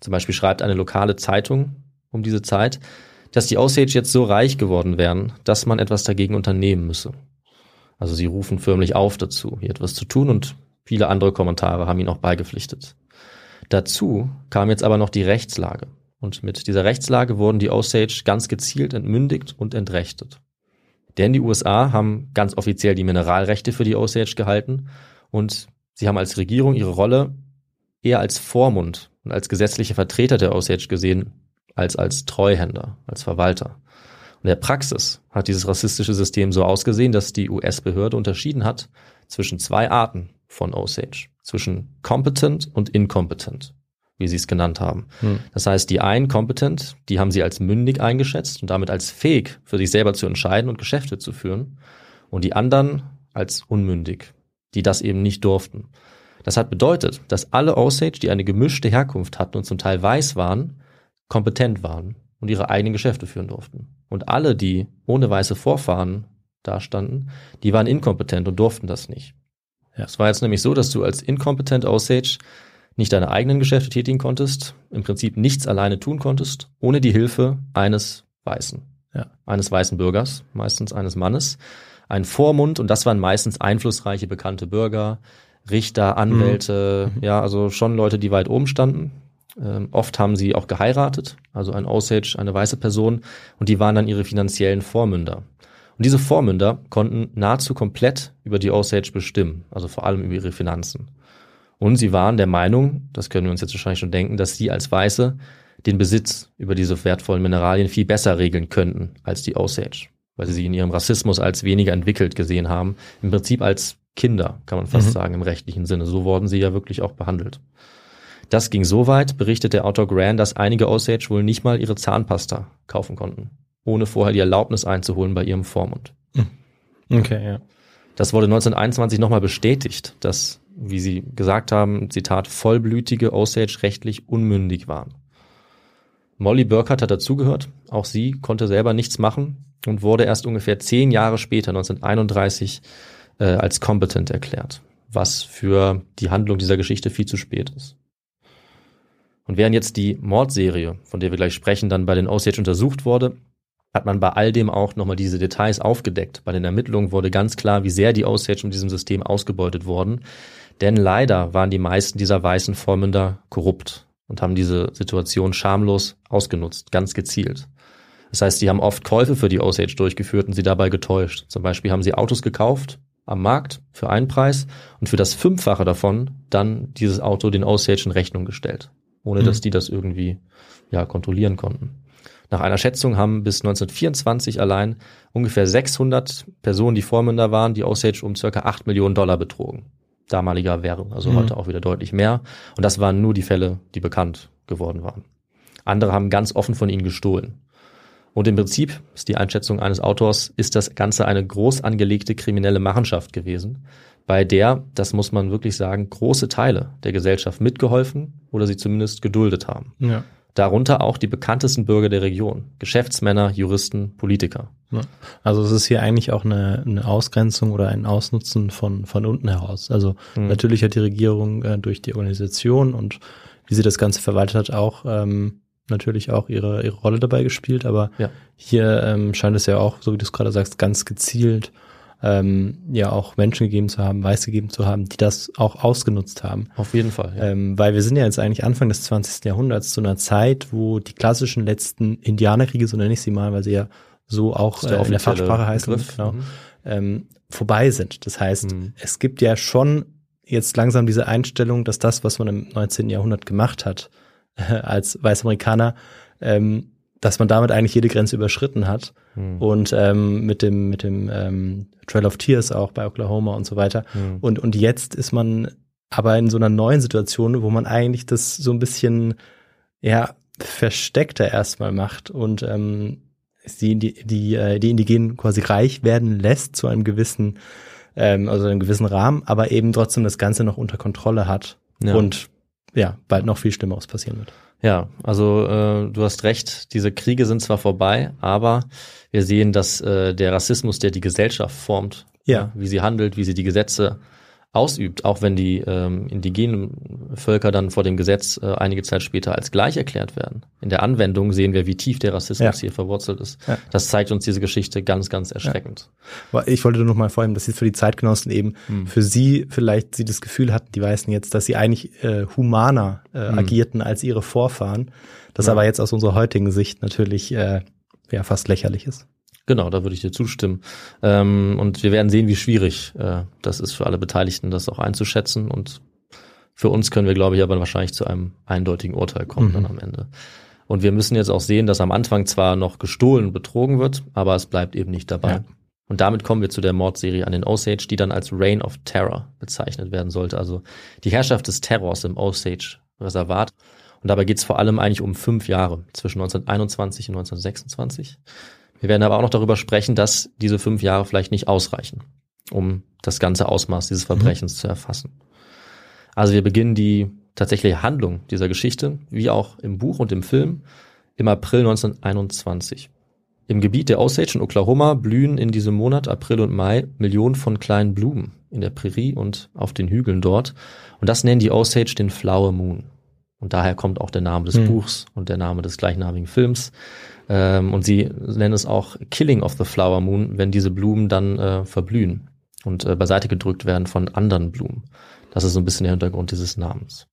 Zum Beispiel schreibt eine lokale Zeitung um diese Zeit, dass die Osage jetzt so reich geworden wären, dass man etwas dagegen unternehmen müsse. Also sie rufen förmlich auf dazu, hier etwas zu tun und viele andere Kommentare haben ihn auch beigepflichtet. Dazu kam jetzt aber noch die Rechtslage. Und mit dieser Rechtslage wurden die Osage ganz gezielt entmündigt und entrechtet. Denn die USA haben ganz offiziell die Mineralrechte für die Osage gehalten und sie haben als Regierung ihre Rolle eher als Vormund und als gesetzliche Vertreter der Osage gesehen, als als Treuhänder, als Verwalter. In der Praxis hat dieses rassistische System so ausgesehen, dass die US-Behörde unterschieden hat zwischen zwei Arten von Osage, zwischen competent und incompetent, wie sie es genannt haben. Hm. Das heißt, die einen competent, die haben sie als mündig eingeschätzt und damit als fähig, für sich selber zu entscheiden und Geschäfte zu führen. Und die anderen als unmündig, die das eben nicht durften. Das hat bedeutet, dass alle Osage, die eine gemischte Herkunft hatten und zum Teil weiß waren, kompetent waren und ihre eigenen Geschäfte führen durften. Und alle, die ohne weiße Vorfahren dastanden, die waren inkompetent und durften das nicht. Ja. Es war jetzt nämlich so, dass du als inkompetent Osage nicht deine eigenen Geschäfte tätigen konntest, im Prinzip nichts alleine tun konntest, ohne die Hilfe eines Weißen. Ja. Eines weißen Bürgers, meistens eines Mannes. Ein Vormund, und das waren meistens einflussreiche, bekannte Bürger, Richter, Anwälte, ja, also schon Leute, die weit oben standen. Ähm, oft haben sie auch geheiratet, also ein Osage, eine weiße Person, und die waren dann ihre finanziellen Vormünder. Und diese Vormünder konnten nahezu komplett über die Osage bestimmen, also vor allem über ihre Finanzen. Und sie waren der Meinung, das können wir uns jetzt wahrscheinlich schon denken, dass sie als Weiße den Besitz über diese wertvollen Mineralien viel besser regeln könnten als die Osage, weil sie sie in ihrem Rassismus als weniger entwickelt gesehen haben, im Prinzip als Kinder, kann man fast Mhm. sagen, im rechtlichen Sinne. So wurden sie ja wirklich auch behandelt. Das ging so weit, berichtet der Autor Gran, dass einige Osage wohl nicht mal ihre Zahnpasta kaufen konnten, ohne vorher die Erlaubnis einzuholen bei ihrem Vormund. Okay, ja. Das wurde 1921 nochmal bestätigt, dass, wie Sie gesagt haben, Zitat, vollblütige Osage rechtlich unmündig waren. Molly Burkhardt hat dazugehört. Auch sie konnte selber nichts machen und wurde erst ungefähr zehn Jahre später, 1931, äh, als competent erklärt, was für die Handlung dieser Geschichte viel zu spät ist. Und während jetzt die Mordserie, von der wir gleich sprechen, dann bei den Osage untersucht wurde, hat man bei all dem auch nochmal diese Details aufgedeckt. Bei den Ermittlungen wurde ganz klar, wie sehr die Osage in diesem System ausgebeutet wurden. Denn leider waren die meisten dieser weißen Vormünder korrupt und haben diese Situation schamlos ausgenutzt, ganz gezielt. Das heißt, die haben oft Käufe für die Osage durchgeführt und sie dabei getäuscht. Zum Beispiel haben sie Autos gekauft am Markt für einen Preis und für das Fünffache davon dann dieses Auto den Osage in Rechnung gestellt, ohne Mhm. dass die das irgendwie ja, kontrollieren konnten. Nach einer Schätzung haben bis 1924 allein ungefähr 600 Personen, die Vormünder waren, die Osage um circa 8 Millionen Dollar betrogen. Damaliger Währung, also Mhm. heute auch wieder deutlich mehr. Und das waren nur die Fälle, die bekannt geworden waren. Andere haben ganz offen von ihnen gestohlen. Und im Prinzip ist die Einschätzung eines Autors, ist das Ganze eine groß angelegte kriminelle Machenschafft gewesen, bei der, das muss man wirklich sagen, große Teile der Gesellschaft mitgeholfen oder sie zumindest geduldet haben. Ja. Darunter auch die bekanntesten Bürger der Region, Geschäftsmänner, Juristen, Politiker. Ja. Also es ist hier eigentlich auch eine, eine Ausgrenzung oder ein Ausnutzen von, von unten heraus. Also Mhm. natürlich hat die Regierung äh, durch die Organisation und wie sie das Ganze verwaltet hat, auch ähm, natürlich auch ihre, ihre Rolle dabei gespielt. Aber Ja. hier ähm, scheint es ja auch, so wie du es gerade sagst, ganz gezielt ähm, ja auch Menschen gegeben zu haben, Weiß gegeben zu haben, die das auch ausgenutzt haben. Auf jeden Fall. Ja. Ähm, weil wir sind ja jetzt eigentlich Anfang des 20. Jahrhunderts zu einer Zeit, wo die klassischen letzten Indianerkriege, so nenne ich sie mal, weil sie ja so auch äh, in der Fachsprache heißen, genau, Mhm. ähm, vorbei sind. Das heißt, Mhm. es gibt ja schon jetzt langsam diese Einstellung, dass das, was man im 19. Jahrhundert gemacht hat, als Weißamerikaner, ähm, dass man damit eigentlich jede Grenze überschritten hat Mhm. und ähm, mit dem mit dem ähm, Trail of Tears auch bei Oklahoma und so weiter. Mhm. Und und jetzt ist man aber in so einer neuen Situation, wo man eigentlich das so ein bisschen ja versteckter erstmal macht und ähm, die die die, äh, die Indigenen quasi reich werden lässt zu einem gewissen ähm, also einem gewissen Rahmen, aber eben trotzdem das Ganze noch unter Kontrolle hat Ja. und ja bald noch viel Schlimmeres passieren wird. Ja, also äh, du hast recht, diese Kriege sind zwar vorbei, aber wir sehen, dass äh, der Rassismus, der die Gesellschaft formt, Ja. wie sie handelt, wie sie die Gesetze ausübt, auch wenn die ähm, indigenen Völker dann vor dem Gesetz äh, einige Zeit später als gleich erklärt werden. In der Anwendung sehen wir, wie tief der Rassismus Ja. hier verwurzelt ist. Ja. Das zeigt uns diese Geschichte ganz, ganz erschreckend. Aber ich wollte nur noch mal vorhin, dass sie für die Zeitgenossen eben Hm. für sie vielleicht sie das Gefühl hatten, die Weißen jetzt, dass sie eigentlich äh, humaner äh, Hm. agierten als ihre Vorfahren. Das aber jetzt aus unserer heutigen Sicht natürlich äh, ja fast lächerlich ist. Genau, da würde ich dir zustimmen. Ähm, und wir werden sehen, wie schwierig äh, das ist für alle Beteiligten, das auch einzuschätzen. Und für uns können wir, glaube ich, aber wahrscheinlich zu einem eindeutigen Urteil kommen Mhm. dann am Ende. Und wir müssen jetzt auch sehen, dass am Anfang zwar noch gestohlen und betrogen wird, aber es bleibt eben nicht dabei. Ja. Und damit kommen wir zu der Mordserie an den Osage, die dann als Reign of Terror bezeichnet werden sollte. Also die Herrschaft des Terrors im Osage-Reservat. Und dabei geht es vor allem eigentlich um fünf Jahre, zwischen 1921 und 1926. Wir werden aber auch noch darüber sprechen, dass diese fünf Jahre vielleicht nicht ausreichen, um das ganze Ausmaß dieses Verbrechens zu erfassen. Also wir beginnen die tatsächliche Handlung dieser Geschichte, wie auch im Buch und im Film, im April 1921. Im Gebiet der Osage in Oklahoma blühen in diesem Monat April und Mai Millionen von kleinen Blumen in der Prärie und auf den Hügeln dort. Und das nennen die Osage den Flower Moon. Und daher kommt auch der Name des Hm. Buchs und der Name des gleichnamigen Films. Ähm, und sie nennen es auch Killing of the Flower Moon, wenn diese Blumen dann äh, verblühen und äh, beiseite gedrückt werden von anderen Blumen. Das ist so ein bisschen der Hintergrund dieses Namens.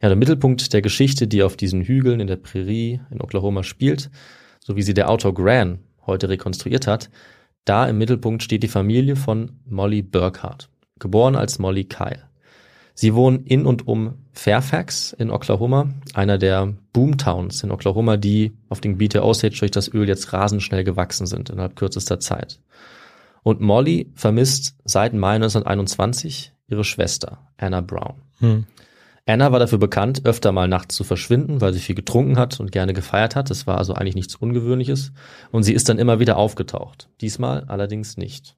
Ja, der Mittelpunkt der Geschichte, die auf diesen Hügeln in der Prärie in Oklahoma spielt, so wie sie der Autor Gran heute rekonstruiert hat, da im Mittelpunkt steht die Familie von Molly Burkhardt, geboren als Molly Kyle. Sie wohnen in und um Fairfax in Oklahoma, einer der Boomtowns in Oklahoma, die auf dem Gebiet der Osage durch das Öl jetzt rasend schnell gewachsen sind innerhalb kürzester Zeit. Und Molly vermisst seit Mai 1921 ihre Schwester, Anna Brown. Hm. Anna war dafür bekannt, öfter mal nachts zu verschwinden, weil sie viel getrunken hat und gerne gefeiert hat. Das war also eigentlich nichts Ungewöhnliches. Und sie ist dann immer wieder aufgetaucht. Diesmal allerdings nicht.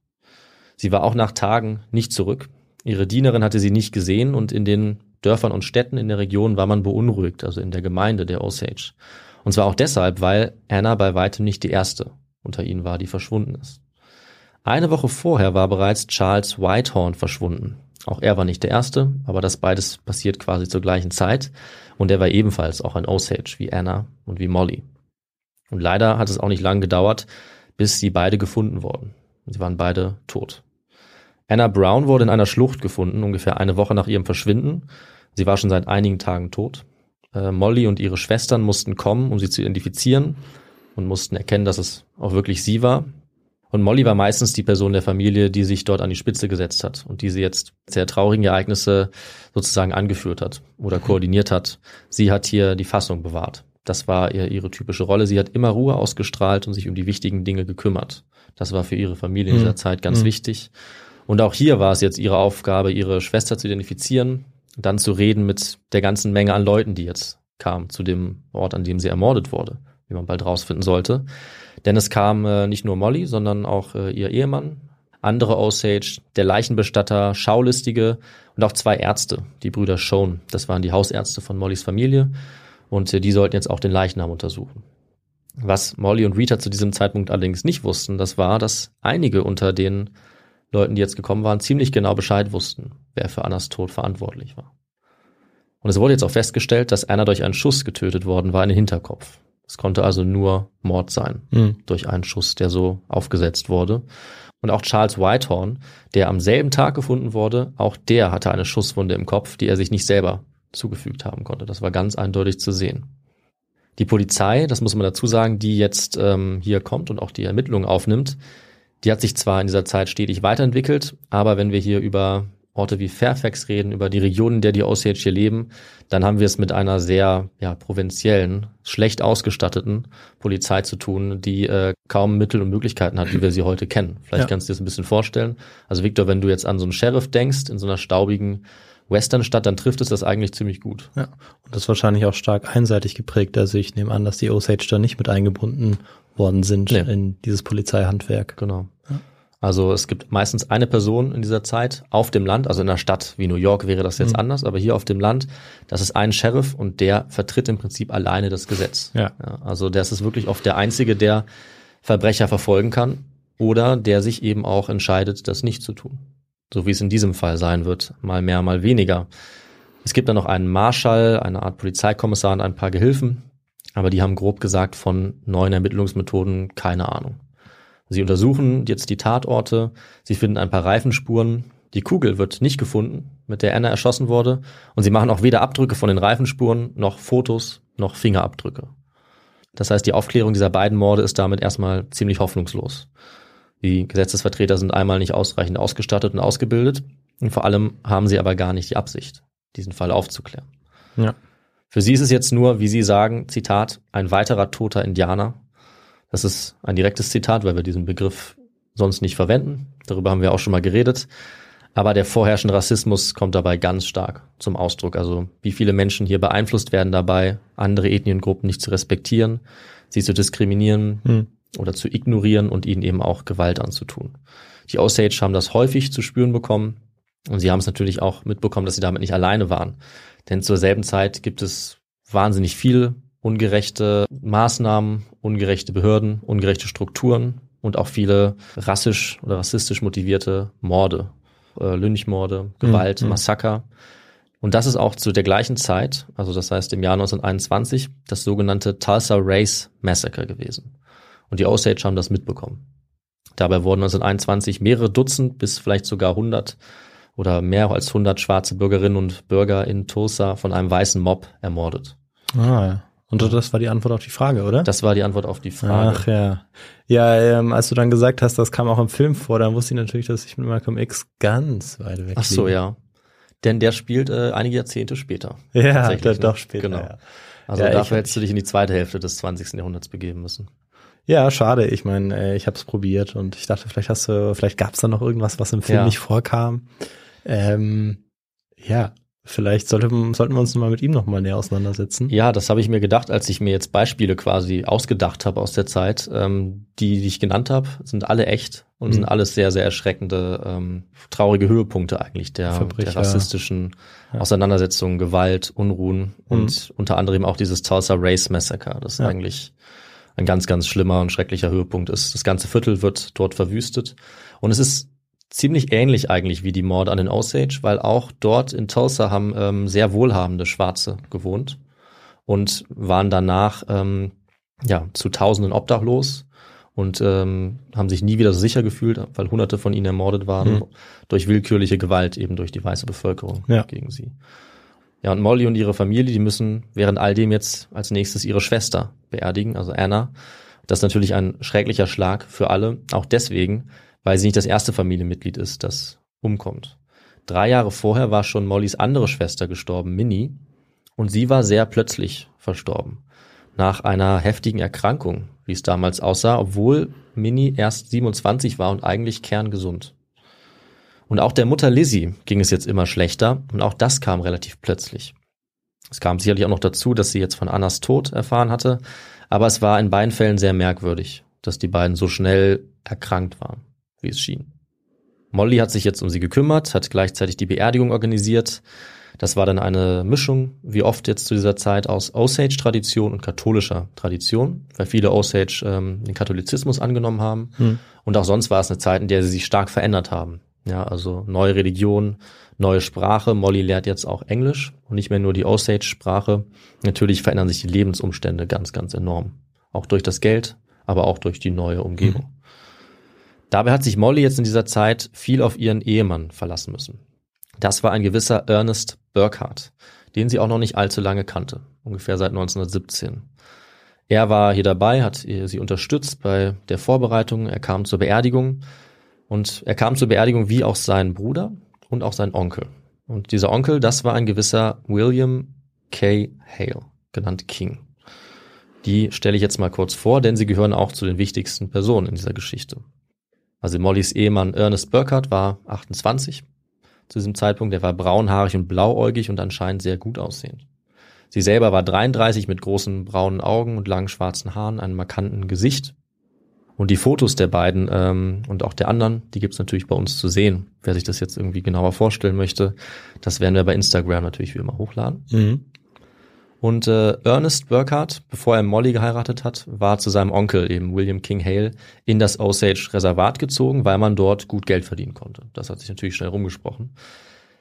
Sie war auch nach Tagen nicht zurück. Ihre Dienerin hatte sie nicht gesehen und in den Dörfern und Städten in der Region war man beunruhigt, also in der Gemeinde der Osage. Und zwar auch deshalb, weil Anna bei weitem nicht die erste unter ihnen war, die verschwunden ist. Eine Woche vorher war bereits Charles Whitehorn verschwunden. Auch er war nicht der Erste, aber das beides passiert quasi zur gleichen Zeit. Und er war ebenfalls auch ein Osage wie Anna und wie Molly. Und leider hat es auch nicht lange gedauert, bis sie beide gefunden wurden. Sie waren beide tot. Anna Brown wurde in einer Schlucht gefunden, ungefähr eine Woche nach ihrem Verschwinden. Sie war schon seit einigen Tagen tot. Äh, Molly und ihre Schwestern mussten kommen, um sie zu identifizieren und mussten erkennen, dass es auch wirklich sie war. Und Molly war meistens die Person der Familie, die sich dort an die Spitze gesetzt hat und diese jetzt sehr traurigen Ereignisse sozusagen angeführt hat oder koordiniert hat. Sie hat hier die Fassung bewahrt. Das war ihr, ihre typische Rolle. Sie hat immer Ruhe ausgestrahlt und sich um die wichtigen Dinge gekümmert. Das war für ihre Familie in dieser Mhm. Zeit ganz Mhm. wichtig. Und auch hier war es jetzt ihre Aufgabe, ihre Schwester zu identifizieren, dann zu reden mit der ganzen Menge an Leuten, die jetzt kamen zu dem Ort, an dem sie ermordet wurde, wie man bald rausfinden sollte. Denn es kam äh, nicht nur Molly, sondern auch äh, ihr Ehemann, andere Osage, der Leichenbestatter, Schaulistige und auch zwei Ärzte, die Brüder Schoen. Das waren die Hausärzte von Mollys Familie und äh, die sollten jetzt auch den Leichnam untersuchen. Was Molly und Rita zu diesem Zeitpunkt allerdings nicht wussten, das war, dass einige unter den Leuten, die jetzt gekommen waren, ziemlich genau Bescheid wussten, wer für Annas Tod verantwortlich war. Und es wurde jetzt auch festgestellt, dass einer durch einen Schuss getötet worden war in den Hinterkopf. Es konnte also nur Mord sein, Mhm. durch einen Schuss, der so aufgesetzt wurde. Und auch Charles Whitehorn, der am selben Tag gefunden wurde, auch der hatte eine Schusswunde im Kopf, die er sich nicht selber zugefügt haben konnte. Das war ganz eindeutig zu sehen. Die Polizei, das muss man dazu sagen, die jetzt ähm, hier kommt und auch die Ermittlungen aufnimmt, die hat sich zwar in dieser Zeit stetig weiterentwickelt, aber wenn wir hier über Orte wie Fairfax reden, über die Regionen, in der die Osage hier leben, dann haben wir es mit einer sehr ja, provinziellen, schlecht ausgestatteten Polizei zu tun, die äh, kaum Mittel und Möglichkeiten hat, wie wir sie heute kennen. Vielleicht Ja. kannst du dir das ein bisschen vorstellen. Also Victor, wenn du jetzt an so einen Sheriff denkst, in so einer staubigen Westernstadt, dann trifft es das eigentlich ziemlich gut. Ja. Und das ist wahrscheinlich auch stark einseitig geprägt. Also ich nehme an, dass die Osage da nicht mit eingebunden worden sind Nee. in dieses Polizeihandwerk. Genau. Also es gibt meistens eine Person in dieser Zeit auf dem Land, also in einer Stadt wie New York wäre das jetzt Mhm. anders, aber hier auf dem Land, das ist ein Sheriff und der vertritt im Prinzip alleine das Gesetz. Ja. also der ist wirklich oft der Einzige, der Verbrecher verfolgen kann oder der sich eben auch entscheidet, das nicht zu tun. So wie es in diesem Fall sein wird, mal mehr, mal weniger. Es gibt dann noch einen Marschall, eine Art Polizeikommissar und ein paar Gehilfen, aber die haben grob gesagt von neuen Ermittlungsmethoden keine Ahnung. Sie untersuchen jetzt die Tatorte, sie finden ein paar Reifenspuren, die Kugel wird nicht gefunden, mit der Anna erschossen wurde, und sie machen auch weder Abdrücke von den Reifenspuren, noch Fotos, noch Fingerabdrücke. Das heißt, die Aufklärung dieser beiden Morde ist damit erstmal ziemlich hoffnungslos. Die Gesetzesvertreter sind einmal nicht ausreichend ausgestattet und ausgebildet, und vor allem haben sie aber gar nicht die Absicht, diesen Fall aufzuklären. Ja. Für sie ist es jetzt nur, wie sie sagen, Zitat, ein weiterer toter Indianer. Das ist ein direktes Zitat, weil wir diesen Begriff sonst nicht verwenden. Darüber haben wir auch schon mal geredet. Aber der vorherrschende Rassismus kommt dabei ganz stark zum Ausdruck. Also wie viele Menschen hier beeinflusst werden dabei, andere Ethniengruppen nicht zu respektieren, sie zu diskriminieren Hm. oder zu ignorieren und ihnen eben auch Gewalt anzutun. Die Osage haben das häufig zu spüren bekommen und sie haben es natürlich auch mitbekommen, dass sie damit nicht alleine waren. Denn zur selben Zeit gibt es wahnsinnig viel ungerechte Maßnahmen, ungerechte Behörden, ungerechte Strukturen und auch viele rassisch oder rassistisch motivierte Morde, äh, Lynchmorde, Gewalt, Mhm. Massaker. Und das ist auch zu der gleichen Zeit, also das heißt im Jahr 1921, das sogenannte Tulsa Race Massacre gewesen. Und die Osage haben das mitbekommen. Dabei wurden 1921 mehrere Dutzend bis vielleicht sogar 100 oder mehr als 100 schwarze Bürgerinnen und Bürger in Tulsa von einem weißen Mob ermordet. Ah, ja. Und das war die Antwort auf die Frage, oder? Das war die Antwort auf die Frage. Ach ja. Ja, ähm, als du dann gesagt hast, das kam auch im Film vor, dann wusste ich natürlich, dass ich mit Malcolm X ganz weit weg Ach so, ja. Denn der spielt äh, einige Jahrzehnte später. Ja, dann ne? doch später. Genau. Ja. Also Ja, dafür hättest du dich in die zweite Hälfte des 20. Jahrhunderts begeben müssen. ja, schade. Ich meine, äh, ich habe es probiert und ich dachte, vielleicht hast du, vielleicht gab es da noch irgendwas, was im Film Ja. nicht vorkam. Ähm, ja, vielleicht sollte, sollten wir uns mal mit ihm noch mal näher auseinandersetzen. Ja, das habe ich mir gedacht, als ich mir jetzt Beispiele quasi ausgedacht habe aus der Zeit. Ähm, die, die ich genannt habe, sind alle echt und Mhm. sind alles sehr, sehr erschreckende, ähm, traurige Höhepunkte eigentlich der, der rassistischen Ja. Auseinandersetzungen, Gewalt, Unruhen und unter anderem auch dieses Tulsa Race Massacre, das Ja. eigentlich ein ganz, ganz schlimmer und schrecklicher Höhepunkt ist. Das ganze Viertel wird dort verwüstet und es ist ziemlich ähnlich eigentlich wie die Morde an den Osage, weil auch dort in Tulsa haben ähm, sehr wohlhabende Schwarze gewohnt und waren danach ähm, ja zu Tausenden obdachlos und ähm, haben sich nie wieder so sicher gefühlt, weil Hunderte von ihnen ermordet waren Mhm. durch willkürliche Gewalt eben durch die weiße Bevölkerung Ja. gegen sie. Ja, und Molly und ihre Familie, die müssen während all dem jetzt als nächstes ihre Schwester beerdigen, also Anna. Das ist natürlich ein schrecklicher Schlag für alle, auch deswegen, weil sie nicht das erste Familienmitglied ist, das umkommt. Drei Jahre vorher war schon Mollys andere Schwester gestorben, Minnie, und sie war sehr plötzlich verstorben. Nach einer heftigen Erkrankung, wie es damals aussah, obwohl Minnie erst 27 war und eigentlich kerngesund. Und auch der Mutter Lizzie ging es jetzt immer schlechter und auch das kam relativ plötzlich. Es kam sicherlich auch noch dazu, dass sie jetzt von Annas Tod erfahren hatte, aber es war in beiden Fällen sehr merkwürdig, dass die beiden so schnell erkrankt waren, wie es schien. Molly hat sich jetzt um sie gekümmert, hat gleichzeitig die Beerdigung organisiert. Das war dann eine Mischung, wie oft jetzt zu dieser Zeit, aus Osage-Tradition und katholischer Tradition, weil viele Osage ähm, den Katholizismus angenommen haben. Hm. Und auch sonst war es eine Zeit, in der sie sich stark verändert haben. Ja, also neue Religion, neue Sprache. Molly lehrt jetzt auch Englisch und nicht mehr nur die Osage-Sprache. Natürlich verändern sich die Lebensumstände ganz, ganz enorm. Auch durch das Geld, aber auch durch die neue Umgebung. Dabei hat sich Molly jetzt in dieser Zeit viel auf ihren Ehemann verlassen müssen. Das war ein gewisser Ernest Burkhardt, den sie auch noch nicht allzu lange kannte, ungefähr seit 1917. Er war hier dabei, hat sie unterstützt bei der Vorbereitung, er kam zur Beerdigung und er kam zur Beerdigung wie auch sein Bruder und auch sein Onkel. Und dieser Onkel, das war ein gewisser William K. Hale, genannt King. Die stelle ich jetzt mal kurz vor, denn sie gehören auch zu den wichtigsten Personen in dieser Geschichte. Also Mollys Ehemann Ernest Burkhardt war 28 zu diesem Zeitpunkt. Er war braunhaarig und blauäugig und anscheinend sehr gut aussehend. Sie selber war 33 mit großen braunen Augen und langen schwarzen Haaren, einem markanten Gesicht. Und die Fotos der beiden ähm, und auch der anderen, die gibt's natürlich bei uns zu sehen. Wer sich das jetzt irgendwie genauer vorstellen möchte, das werden wir bei Instagram natürlich wie immer hochladen. Mhm. Und äh, Ernest Burkhardt, bevor er Molly geheiratet hat, war zu seinem Onkel, eben William King Hale, in das Osage Reservat gezogen, weil man dort gut Geld verdienen konnte. Das hat sich natürlich schnell rumgesprochen.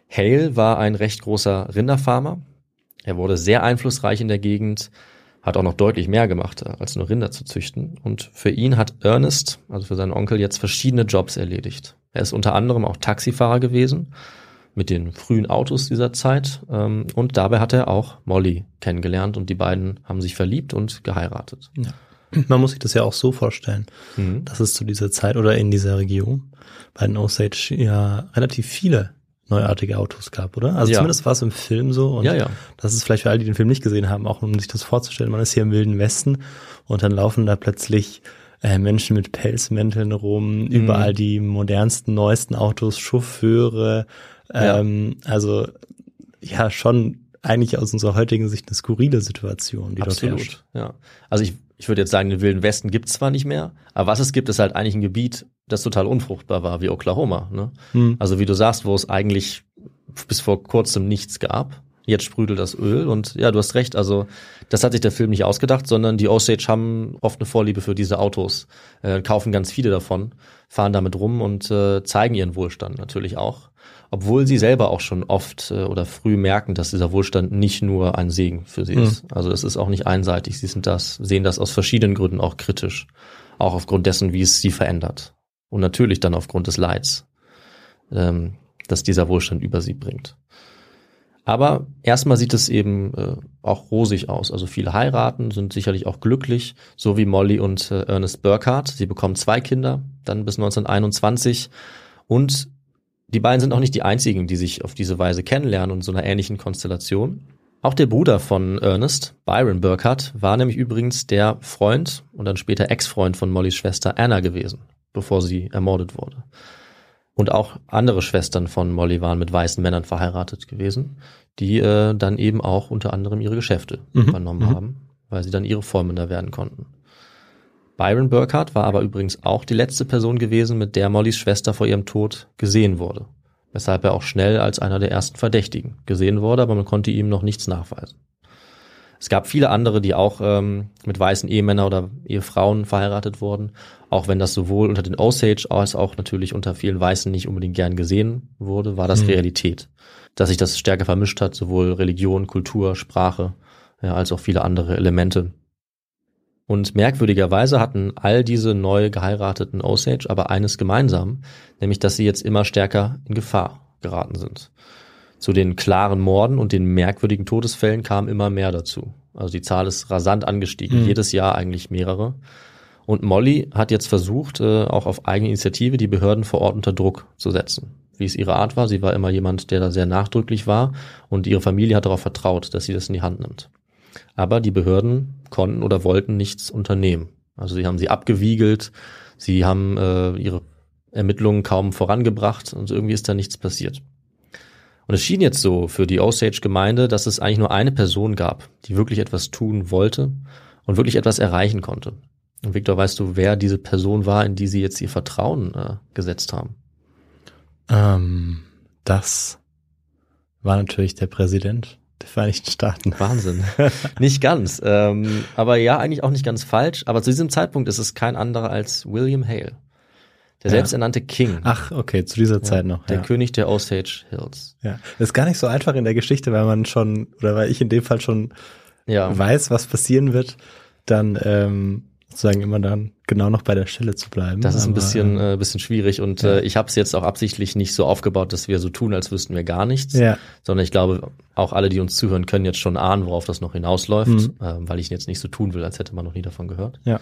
Hale war ein recht großer Rinderfarmer. Er wurde sehr einflussreich in der Gegend, hat auch noch deutlich mehr gemacht, als nur Rinder zu züchten. Und für ihn hat Ernest, also für seinen Onkel, jetzt verschiedene Jobs erledigt. Er ist unter anderem auch Taxifahrer gewesen mit den frühen Autos dieser Zeit. Ähm, und dabei hat er auch Molly kennengelernt und die beiden haben sich verliebt und geheiratet. Ja. Man muss sich das ja auch so vorstellen, Mhm. dass es zu dieser Zeit oder in dieser Region bei den Osage ja relativ viele neuartige Autos gab, oder? Also Ja. zumindest war es im Film so. Und Ja, ja. das ist vielleicht für alle, die den Film nicht gesehen haben, auch um sich das vorzustellen. Man ist hier im Wilden Westen und dann laufen da plötzlich äh, Menschen mit Pelzmänteln rum, Mhm. überall die modernsten, neuesten Autos, Chauffeure, Ja. ähm, also ja, schon eigentlich aus unserer heutigen Sicht eine skurrile Situation, die dort herrscht. Absolut, ja. Also ich, ich würde jetzt sagen, den Wilden Westen gibt's zwar nicht mehr, aber was es gibt, ist halt eigentlich ein Gebiet, das total unfruchtbar war, wie Oklahoma. Ne? Hm. Also wie du sagst, wo es eigentlich bis vor kurzem nichts gab. Jetzt sprüdelt das Öl und ja, du hast recht. Also das hat sich der Film nicht ausgedacht, sondern die Osage haben oft eine Vorliebe für diese Autos, äh, kaufen ganz viele davon, fahren damit rum und äh, zeigen ihren Wohlstand natürlich auch. Obwohl sie selber auch schon oft äh, oder früh merken, dass dieser Wohlstand nicht nur ein Segen für sie Mhm. ist. Also es ist auch nicht einseitig. Sie sind das, sehen das aus verschiedenen Gründen auch kritisch. Auch aufgrund dessen, wie es sie verändert. Und natürlich dann aufgrund des Leids, ähm, dass dieser Wohlstand über sie bringt. Aber erstmal sieht es eben äh, auch rosig aus. Also viele heiraten, sind sicherlich auch glücklich, so wie Molly und äh, Ernest Burkhardt. Sie bekommen zwei Kinder, dann bis 1921. Und die beiden sind auch nicht die einzigen, die sich auf diese Weise kennenlernen und so einer ähnlichen Konstellation. Auch der Bruder von Ernest, Byron Burkhardt, war nämlich übrigens der Freund und dann später Ex-Freund von Mollys Schwester Anna gewesen, bevor sie ermordet wurde. Und auch andere Schwestern von Molly waren mit weißen Männern verheiratet gewesen, die äh, dann eben auch unter anderem ihre Geschäfte Mhm, übernommen mhm. haben, weil sie dann ihre Vormünder werden konnten. Byron Burkhardt war aber übrigens auch die letzte Person gewesen, mit der Mollys Schwester vor ihrem Tod gesehen wurde, weshalb er auch schnell als einer der ersten Verdächtigen gesehen wurde, aber man konnte ihm noch nichts nachweisen. Es gab viele andere, die auch ähm, mit weißen Ehemännern oder Ehefrauen verheiratet wurden, auch wenn das sowohl unter den Osage als auch natürlich unter vielen Weißen nicht unbedingt gern gesehen wurde, war das Mhm. Realität. Dass sich das stärker vermischt hat, sowohl Religion, Kultur, Sprache, ja, als auch viele andere Elemente. Und merkwürdigerweise hatten all diese neu geheirateten Osage aber eines gemeinsam, nämlich dass sie jetzt immer stärker in Gefahr geraten sind. Zu den klaren Morden und den merkwürdigen Todesfällen kam immer mehr dazu. Also die Zahl ist rasant angestiegen, Mhm. jedes Jahr eigentlich mehrere. Und Molly hat jetzt versucht, äh, auch auf eigene Initiative die Behörden vor Ort unter Druck zu setzen. Wie es ihre Art war, sie war immer jemand, der da sehr nachdrücklich war und ihre Familie hat darauf vertraut, dass sie das in die Hand nimmt. Aber die Behörden konnten oder wollten nichts unternehmen. Also sie haben sie abgewiegelt, sie haben äh, ihre Ermittlungen kaum vorangebracht und irgendwie ist da nichts passiert. Und es schien jetzt so für die Osage-Gemeinde, dass es eigentlich nur eine Person gab, die wirklich etwas tun wollte und wirklich etwas erreichen konnte. Und Victor, weißt du, wer diese Person war, in die sie jetzt ihr Vertrauen äh, gesetzt haben? Ähm, das war natürlich der Präsident der Vereinigten Staaten. Wahnsinn. nicht ganz. Ähm, aber ja, eigentlich auch nicht ganz falsch. Aber zu diesem Zeitpunkt ist es kein anderer als William Hale. Der Ja. selbsternannte King. Ach, okay, zu dieser Zeit noch. Der ja. König der Osage Hills. ja. Das ist gar nicht so einfach in der Geschichte, weil man schon, oder weil ich in dem Fall schon Ja. weiß, was passieren wird, dann ähm, sozusagen immer dann genau noch bei der Stelle zu bleiben. Das ist ein Aber, bisschen, ähm, äh, bisschen schwierig und ja. äh, ich habe es jetzt auch absichtlich nicht so aufgebaut, dass wir so tun, als wüssten wir gar nichts, ja, sondern ich glaube, auch alle, die uns zuhören, können jetzt schon ahnen, worauf das noch hinausläuft, Mhm. ähm, weil ich jetzt nicht so tun will, als hätte man noch nie davon gehört. ja.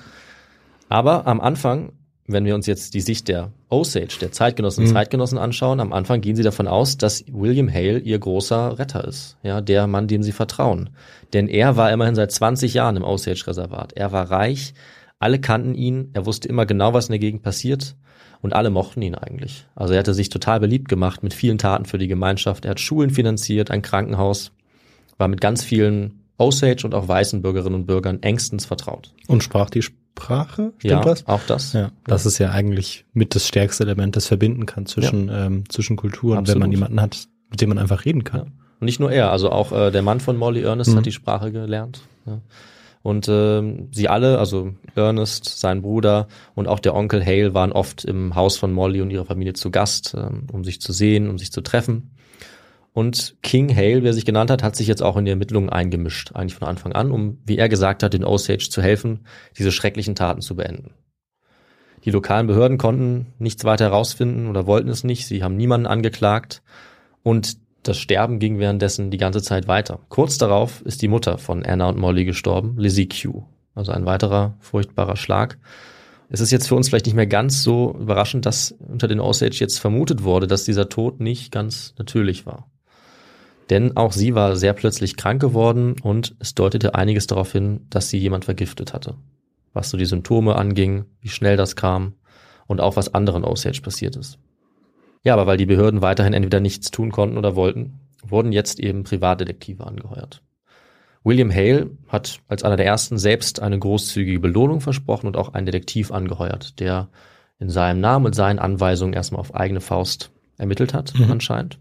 Aber am Anfang, wenn wir uns jetzt die Sicht der Osage, der Zeitgenossen und Mhm. Zeitgenossen anschauen, am Anfang gehen sie davon aus, dass William Hale ihr großer Retter ist, ja, der Mann, dem sie vertrauen. Denn er war immerhin seit 20 Jahren im Osage-Reservat. Er war reich, alle kannten ihn, er wusste immer genau, was in der Gegend passiert und alle mochten ihn eigentlich. Also er hatte sich total beliebt gemacht mit vielen Taten für die Gemeinschaft. Er hat Schulen finanziert, ein Krankenhaus, war mit ganz vielen Osage und auch weißen Bürgerinnen und Bürgern engstens vertraut. Und sprach die Sprache? Stimmt ja, das? auch das. Ja, das ist ja eigentlich mit das stärkste Element, das verbinden kann zwischen, ähm, zwischen Kulturen, wenn man Absolut. jemanden hat, mit dem man einfach reden kann. Ja. Und nicht nur er, also auch äh, der Mann von Molly Ernest Mhm. hat die Sprache gelernt. Ja. Und ähm, sie alle, also Ernest, sein Bruder und auch der Onkel Hale waren oft im Haus von Molly und ihrer Familie zu Gast, ähm, um sich zu sehen, um sich zu treffen. Und King Hale, wer sich genannt hat, hat sich jetzt auch in die Ermittlungen eingemischt, eigentlich von Anfang an, um, wie er gesagt hat, den Osage zu helfen, diese schrecklichen Taten zu beenden. Die lokalen Behörden konnten nichts weiter herausfinden oder wollten es nicht. Sie haben niemanden angeklagt. Und das Sterben ging währenddessen die ganze Zeit weiter. Kurz darauf ist die Mutter von Anna und Molly gestorben, Lizzie Q. Also ein weiterer furchtbarer Schlag. Es ist jetzt für uns vielleicht nicht mehr ganz so überraschend, dass unter den Osage jetzt vermutet wurde, dass dieser Tod nicht ganz natürlich war. Denn auch sie war sehr plötzlich krank geworden und es deutete einiges darauf hin, dass sie jemand vergiftet hatte. Was so die Symptome anging, wie schnell das kam und auch was anderen Osage passiert ist. Ja, aber weil die Behörden weiterhin entweder nichts tun konnten oder wollten, wurden jetzt eben Privatdetektive angeheuert. William Hale hat als einer der ersten selbst eine großzügige Belohnung versprochen und auch einen Detektiv angeheuert, der in seinem Namen und seinen Anweisungen erstmal auf eigene Faust ermittelt hat, Mhm. anscheinend.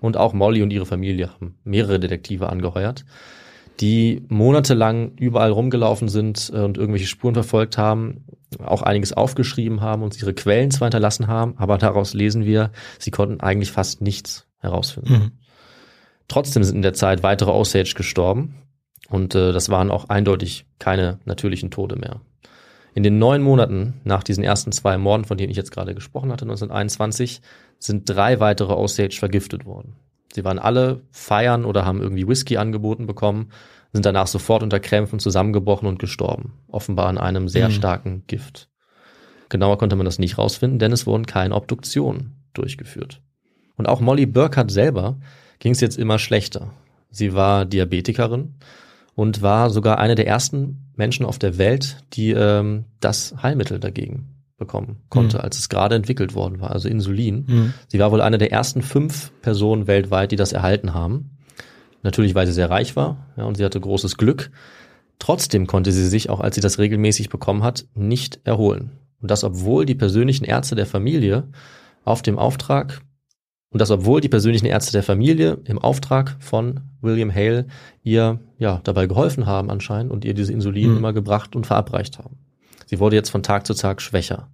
Und auch Molly und ihre Familie haben mehrere Detektive angeheuert, die monatelang überall rumgelaufen sind äh, und irgendwelche Spuren verfolgt haben, auch einiges aufgeschrieben haben und ihre Quellen zwar hinterlassen haben, aber daraus lesen wir, sie konnten eigentlich fast nichts herausfinden. Mhm. Trotzdem sind in der Zeit weitere Osage gestorben und äh, das waren auch eindeutig keine natürlichen Tode mehr. In den neun Monaten nach diesen ersten zwei Morden, von denen ich jetzt gerade gesprochen hatte, 1921, sind drei weitere Osage vergiftet worden. Sie waren alle feiern oder haben irgendwie Whisky angeboten bekommen, sind danach sofort unter Krämpfen zusammengebrochen und gestorben. Offenbar an einem sehr Mhm. starken Gift. Genauer konnte man das nicht rausfinden, denn es wurden keine Obduktionen durchgeführt. Und auch Molly Burkhardt selber ging es jetzt immer schlechter. Sie war Diabetikerin und war sogar eine der ersten Menschen auf der Welt, die ähm, das Heilmittel dagegen bekommen konnte, Mhm. als es gerade entwickelt worden war, also Insulin. Mhm. Sie war wohl eine der ersten fünf Personen weltweit, die das erhalten haben. Natürlich, weil sie sehr reich war ja, und sie hatte großes Glück. Trotzdem konnte sie sich, auch als sie das regelmäßig bekommen hat, nicht erholen. Und das, obwohl die persönlichen Ärzte der Familie auf dem Auftrag und das, obwohl die persönlichen Ärzte der Familie im Auftrag von William Hale ihr ja dabei geholfen haben anscheinend und ihr diese Insulin Mhm. immer gebracht und verabreicht haben. Sie wurde jetzt von Tag zu Tag schwächer.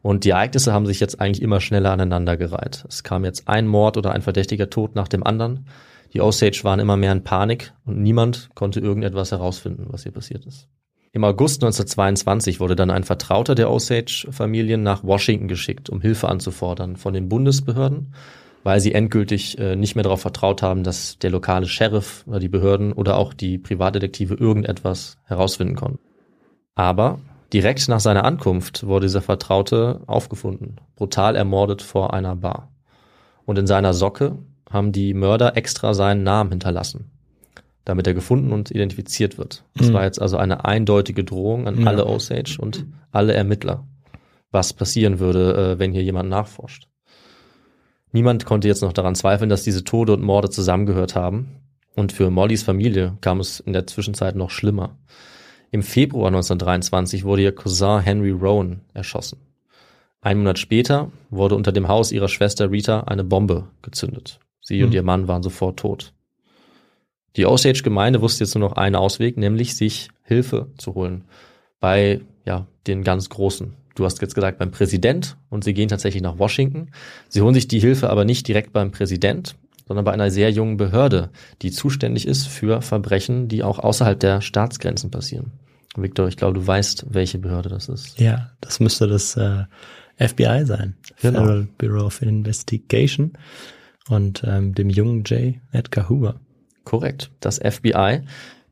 Und die Ereignisse haben sich jetzt eigentlich immer schneller aneinandergereiht. Es kam jetzt ein Mord oder ein verdächtiger Tod nach dem anderen. Die Osage waren immer mehr in Panik und niemand konnte irgendetwas herausfinden, was hier passiert ist. Im August 1922 wurde dann ein Vertrauter der Osage-Familien nach Washington geschickt, um Hilfe anzufordern von den Bundesbehörden, weil sie endgültig äh, nicht mehr darauf vertraut haben, dass der lokale Sheriff oder die Behörden oder auch die Privatdetektive irgendetwas herausfinden konnten. Aber direkt nach seiner Ankunft wurde dieser Vertraute aufgefunden, brutal ermordet vor einer Bar. Und in seiner Socke haben die Mörder extra seinen Namen hinterlassen, damit er gefunden und identifiziert wird. Das Mhm. war jetzt also eine eindeutige Drohung an Ja. alle Osage und alle Ermittler, was passieren würde, äh, wenn hier jemand nachforscht. Niemand konnte jetzt noch daran zweifeln, dass diese Tode und Morde zusammengehört haben. Und für Mollys Familie kam es in der Zwischenzeit noch schlimmer. Im Februar 1923 wurde ihr Cousin Henry Rowan erschossen. Einen Monat später wurde unter dem Haus ihrer Schwester Rita eine Bombe gezündet. Sie und Hm. ihr Mann waren sofort tot. Die Osage-Gemeinde wusste jetzt nur noch einen Ausweg, nämlich sich Hilfe zu holen bei ja, den ganz Großen. Du hast jetzt gesagt beim Präsident und sie gehen tatsächlich nach Washington. Sie holen sich die Hilfe aber nicht direkt beim Präsident, sondern bei einer sehr jungen Behörde, die zuständig ist für Verbrechen, die auch außerhalb der Staatsgrenzen passieren. Victor, ich glaube, du weißt, welche Behörde das ist. Ja, das müsste das äh, FBI sein. Genau. Federal Bureau of Investigation. Und ähm, dem jungen J. Edgar Hoover. Korrekt. Das FBI,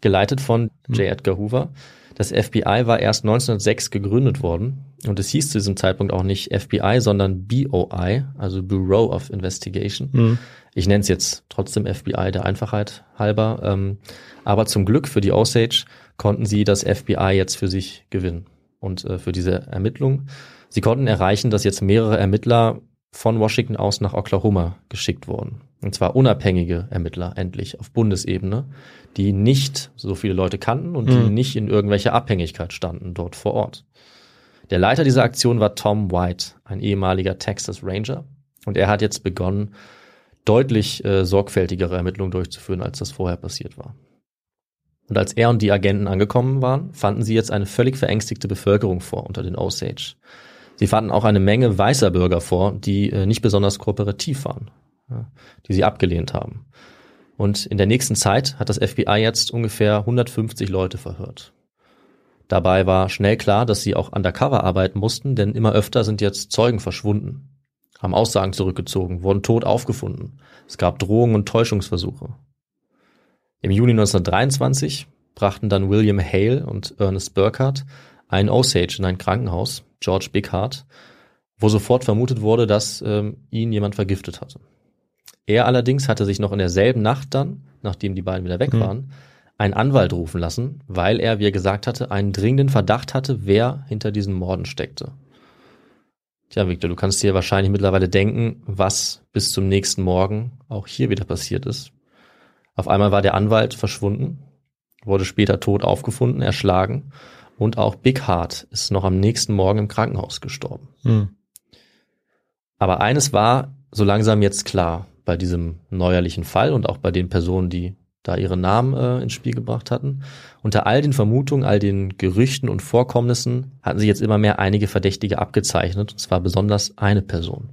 geleitet von J. Edgar Hoover. Das FBI war erst 1906 gegründet worden und es hieß zu diesem Zeitpunkt auch nicht FBI, sondern BOI, also Bureau of Investigation. Mhm. Ich nenne es jetzt trotzdem FBI der Einfachheit halber. Ähm, aber zum Glück für die Osage konnten sie das FBI jetzt für sich gewinnen und äh, für diese Ermittlung. Sie konnten erreichen, dass jetzt mehrere Ermittler von Washington aus nach Oklahoma geschickt wurden. Und zwar unabhängige Ermittler endlich auf Bundesebene, die nicht so viele Leute kannten und die Mhm. nicht in irgendwelcher Abhängigkeit standen dort vor Ort. Der Leiter dieser Aktion war Tom White, ein ehemaliger Texas Ranger. Und er hat jetzt begonnen, deutlich äh, sorgfältigere Ermittlungen durchzuführen, als das vorher passiert war. Und als er und die Agenten angekommen waren, fanden sie jetzt eine völlig verängstigte Bevölkerung vor unter den Osage. Sie fanden auch eine Menge weißer Bürger vor, die äh, nicht besonders kooperativ waren, die sie abgelehnt haben. Und in der nächsten Zeit hat das FBI jetzt ungefähr 150 Leute verhört. Dabei war schnell klar, dass sie auch undercover arbeiten mussten, denn immer öfter sind jetzt Zeugen verschwunden, haben Aussagen zurückgezogen, wurden tot aufgefunden. Es gab Drohungen und Täuschungsversuche. Im Juni 1923 brachten dann William Hale und Ernest Burkhardt einen Osage in ein Krankenhaus, George Bighart, wo sofort vermutet wurde, dass ähm, ihn jemand vergiftet hatte. Er allerdings hatte sich noch in derselben Nacht dann, nachdem die beiden wieder weg Hm. waren, einen Anwalt rufen lassen, weil er, wie er gesagt hatte, einen dringenden Verdacht hatte, wer hinter diesen Morden steckte. Tja, Victor, du kannst dir wahrscheinlich mittlerweile denken, was bis zum nächsten Morgen auch hier wieder passiert ist. Auf einmal war der Anwalt verschwunden, wurde später tot aufgefunden, erschlagen und auch Big Heart ist noch am nächsten Morgen im Krankenhaus gestorben. Mhm. Aber eines war so langsam jetzt klar bei diesem neuerlichen Fall und auch bei den Personen, die da ihre Namen äh, ins Spiel gebracht hatten. Unter all den Vermutungen, all den Gerüchten und Vorkommnissen hatten sich jetzt immer mehr einige Verdächtige abgezeichnet, und zwar besonders eine Person.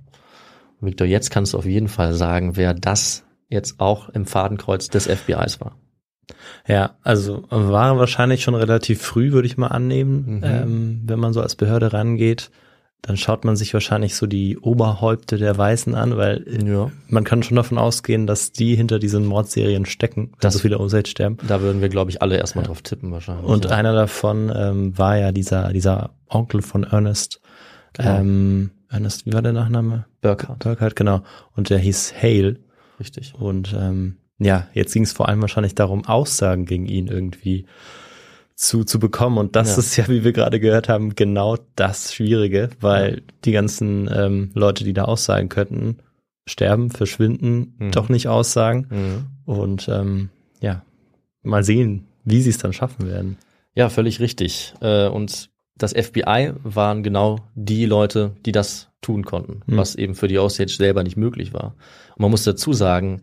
Und Victor, jetzt kannst du auf jeden Fall sagen, wer das jetzt auch im Fadenkreuz des FBIs war. Ja, also war wahrscheinlich schon relativ früh, würde ich mal annehmen, Mhm. ähm, wenn man so als Behörde rangeht. Dann schaut man sich wahrscheinlich so die Oberhäupte der Weißen an, weil äh, Ja. man kann schon davon ausgehen, dass die hinter diesen Mordserien stecken, wenn Das- so viele Osage sterben. Da würden wir, glaube ich, alle erstmal drauf tippen wahrscheinlich. Und ja. einer davon ähm, war ja dieser, dieser Onkel von Ernest. Genau. Ähm, Ernest, wie war der Nachname? Burkhardt, Burkhardt, genau. Und der hieß Hale. Richtig. Und ähm, ja, jetzt ging es vor allem wahrscheinlich darum, Aussagen gegen ihn irgendwie zu, zu bekommen. Und das Ja. ist ja, wie wir gerade gehört haben, genau das Schwierige, weil die ganzen ähm, Leute, die da aussagen könnten, sterben, verschwinden, Mhm. doch nicht aussagen. Mhm. Und ähm, ja, mal sehen, wie sie es dann schaffen werden. Ja, völlig richtig. Äh, Und das FBI waren genau die Leute, die das tun konnten, Mhm. was eben für die Osage selber nicht möglich war. Und man muss dazu sagen,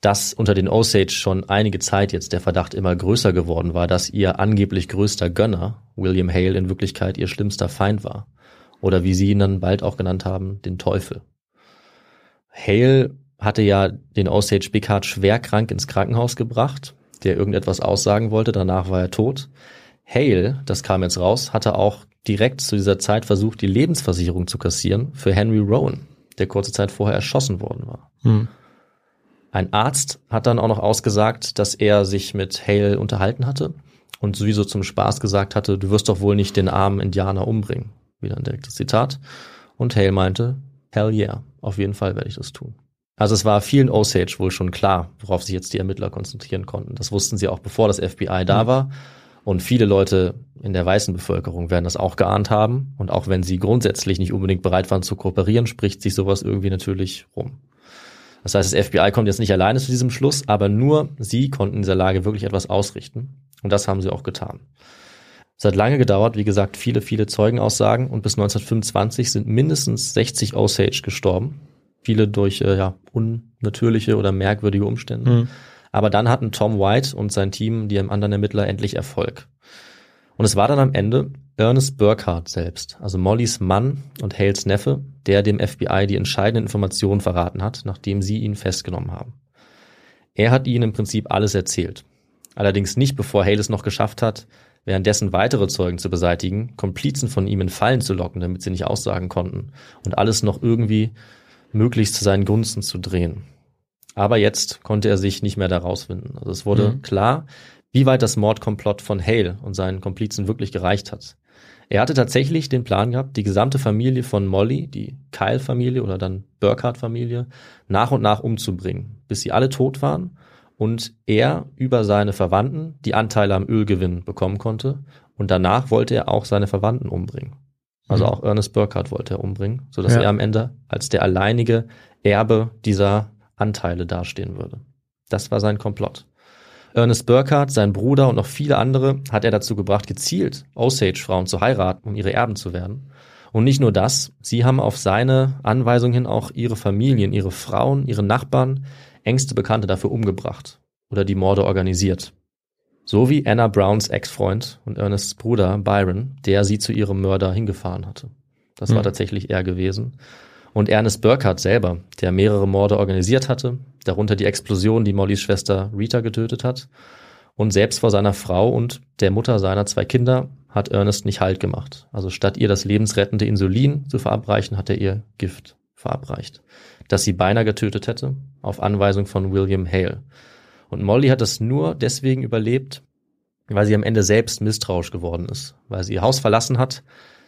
dass unter den Osage schon einige Zeit jetzt der Verdacht immer größer geworden war, dass ihr angeblich größter Gönner, William Hale, in Wirklichkeit ihr schlimmster Feind war. Oder wie sie ihn dann bald auch genannt haben, den Teufel. Hale hatte ja den Osage Bighart schwer krank ins Krankenhaus gebracht, der irgendetwas aussagen wollte, danach war er tot. Hale, das kam jetzt raus, hatte auch direkt zu dieser Zeit versucht, die Lebensversicherung zu kassieren für Henry Rowan, der kurze Zeit vorher erschossen worden war. Hm. Ein Arzt hat dann auch noch ausgesagt, dass er sich mit Hale unterhalten hatte und sowieso zum Spaß gesagt hatte, du wirst doch wohl nicht den armen Indianer umbringen. Wieder ein direktes Zitat. Und Hale meinte, hell yeah, auf jeden Fall werde ich das tun. Also es war vielen Osage wohl schon klar, worauf sich jetzt die Ermittler konzentrieren konnten. Das wussten sie auch bevor das FBI da war. Und viele Leute in der weißen Bevölkerung werden das auch geahnt haben. Und auch wenn sie grundsätzlich nicht unbedingt bereit waren zu kooperieren, spricht sich sowas irgendwie natürlich rum. Das heißt, das FBI kommt jetzt nicht alleine zu diesem Schluss, aber nur sie konnten in dieser Lage wirklich etwas ausrichten. Und das haben sie auch getan. Es hat lange gedauert, wie gesagt, viele, viele Zeugenaussagen und bis 1925 sind mindestens 60 Osage gestorben. Viele durch äh, ja, unnatürliche oder merkwürdige Umstände. Mhm. Aber dann hatten Tom White und sein Team, die anderen Ermittler, endlich Erfolg. Und es war dann am Ende Ernest Burkhardt selbst, also Mollys Mann und Hales Neffe, der dem FBI die entscheidenden Informationen verraten hat, nachdem sie ihn festgenommen haben. Er hat ihnen im Prinzip alles erzählt. Allerdings nicht, bevor Hale es noch geschafft hat, währenddessen weitere Zeugen zu beseitigen, Komplizen von ihm in Fallen zu locken, damit sie nicht aussagen konnten und alles noch irgendwie möglichst zu seinen Gunsten zu drehen. Aber jetzt konnte er sich nicht mehr da rausfinden. Also es wurde Mhm. klar, wie weit das Mordkomplott von Hale und seinen Komplizen wirklich gereicht hat. Er hatte tatsächlich den Plan gehabt, die gesamte Familie von Molly, die Kyle-Familie oder dann Burkhardt-Familie, nach und nach umzubringen, bis sie alle tot waren und er über seine Verwandten die Anteile am Ölgewinn bekommen konnte. Und danach wollte er auch seine Verwandten umbringen. Also Mhm. auch Ernest Burkhardt wollte er umbringen, sodass Ja. er am Ende als der alleinige Erbe dieser Anteile dastehen würde. Das war sein Komplott. Ernest Burkhardt, sein Bruder und noch viele andere hat er dazu gebracht, gezielt Osage-Frauen zu heiraten, um ihre Erben zu werden. Und nicht nur das, sie haben auf seine Anweisung hin auch ihre Familien, ihre Frauen, ihre Nachbarn, engste Bekannte dafür umgebracht oder die Morde organisiert. So wie Anna Browns Ex-Freund und Ernests Bruder Byron, der sie zu ihrem Mörder hingefahren hatte. Das war Hm. tatsächlich er gewesen. Und Ernest Burkhardt selber, der mehrere Morde organisiert hatte, darunter die Explosion, die Mollys Schwester Rita getötet hat. Und selbst vor seiner Frau und der Mutter seiner zwei Kinder hat Ernest nicht Halt gemacht. Also statt ihr das lebensrettende Insulin zu verabreichen, hat er ihr Gift verabreicht, das sie beinahe getötet hätte, auf Anweisung von William Hale. Und Molly hat das nur deswegen überlebt, weil sie am Ende selbst misstrauisch geworden ist, weil sie ihr Haus verlassen hat,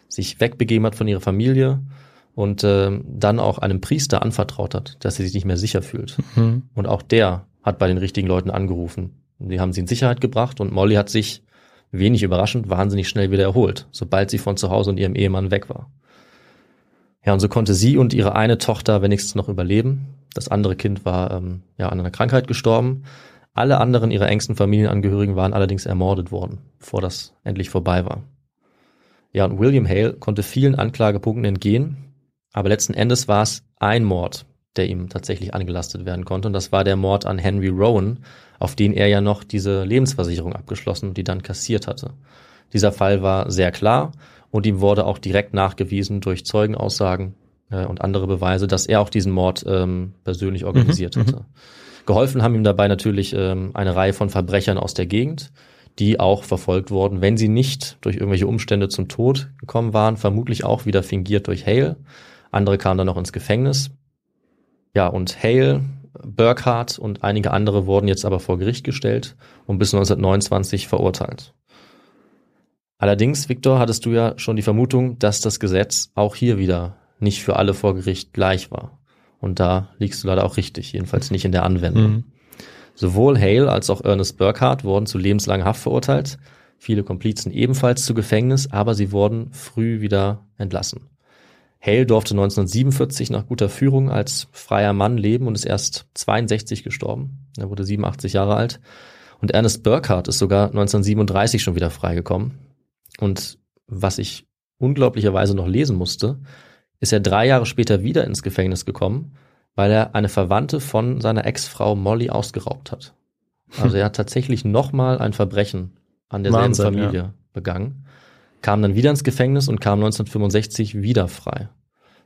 sich wegbegeben hat von ihrer Familie und äh, dann auch einem Priester anvertraut hat, dass sie sich nicht mehr sicher fühlt. Mhm. Und auch der hat bei den richtigen Leuten angerufen. Die haben sie in Sicherheit gebracht und Molly hat sich, wenig überraschend, wahnsinnig schnell wieder erholt, sobald sie von zu Hause und ihrem Ehemann weg war. Ja, und so konnte sie und ihre eine Tochter wenigstens noch überleben. Das andere Kind war ähm, ja an einer Krankheit gestorben. Alle anderen ihrer engsten Familienangehörigen waren allerdings ermordet worden, bevor das endlich vorbei war. Ja, und William Hale konnte vielen Anklagepunkten entgehen, aber letzten Endes war es ein Mord, der ihm tatsächlich angelastet werden konnte. Und das war der Mord an Henry Rowan, auf den er ja noch diese Lebensversicherung abgeschlossen und die dann kassiert hatte. Dieser Fall war sehr klar und ihm wurde auch direkt nachgewiesen durch Zeugenaussagen äh, und andere Beweise, dass er auch diesen Mord ähm, persönlich organisiert Mhm, hatte. Geholfen haben ihm dabei natürlich ähm, eine Reihe von Verbrechern aus der Gegend, die auch verfolgt wurden, wenn sie nicht durch irgendwelche Umstände zum Tod gekommen waren, vermutlich auch wieder fingiert durch Hale. Andere kamen dann noch ins Gefängnis. Ja, und Hale, Burkhardt und einige andere wurden jetzt aber vor Gericht gestellt und bis 1929 verurteilt. Allerdings, Viktor, hattest du ja schon die Vermutung, dass das Gesetz auch hier wieder nicht für alle vor Gericht gleich war. Und da liegst du leider auch richtig, jedenfalls nicht in der Anwendung. Mhm. Sowohl Hale als auch Ernest Burkhardt wurden zu lebenslanger Haft verurteilt, viele Komplizen ebenfalls zu Gefängnis, aber sie wurden früh wieder entlassen. Hale durfte 1947 nach guter Führung als freier Mann leben und ist erst 62 gestorben. Er wurde 87 Jahre alt. Und Ernest Burkhardt ist sogar 1937 schon wieder freigekommen. Und was ich unglaublicherweise noch lesen musste, ist er drei Jahre später wieder ins Gefängnis gekommen, weil er eine Verwandte von seiner Ex-Frau Molly ausgeraubt hat. Also er hat tatsächlich nochmal ein Verbrechen an derselben Wahnsinn, Familie begangen, kam dann wieder ins Gefängnis und kam 1965 wieder frei,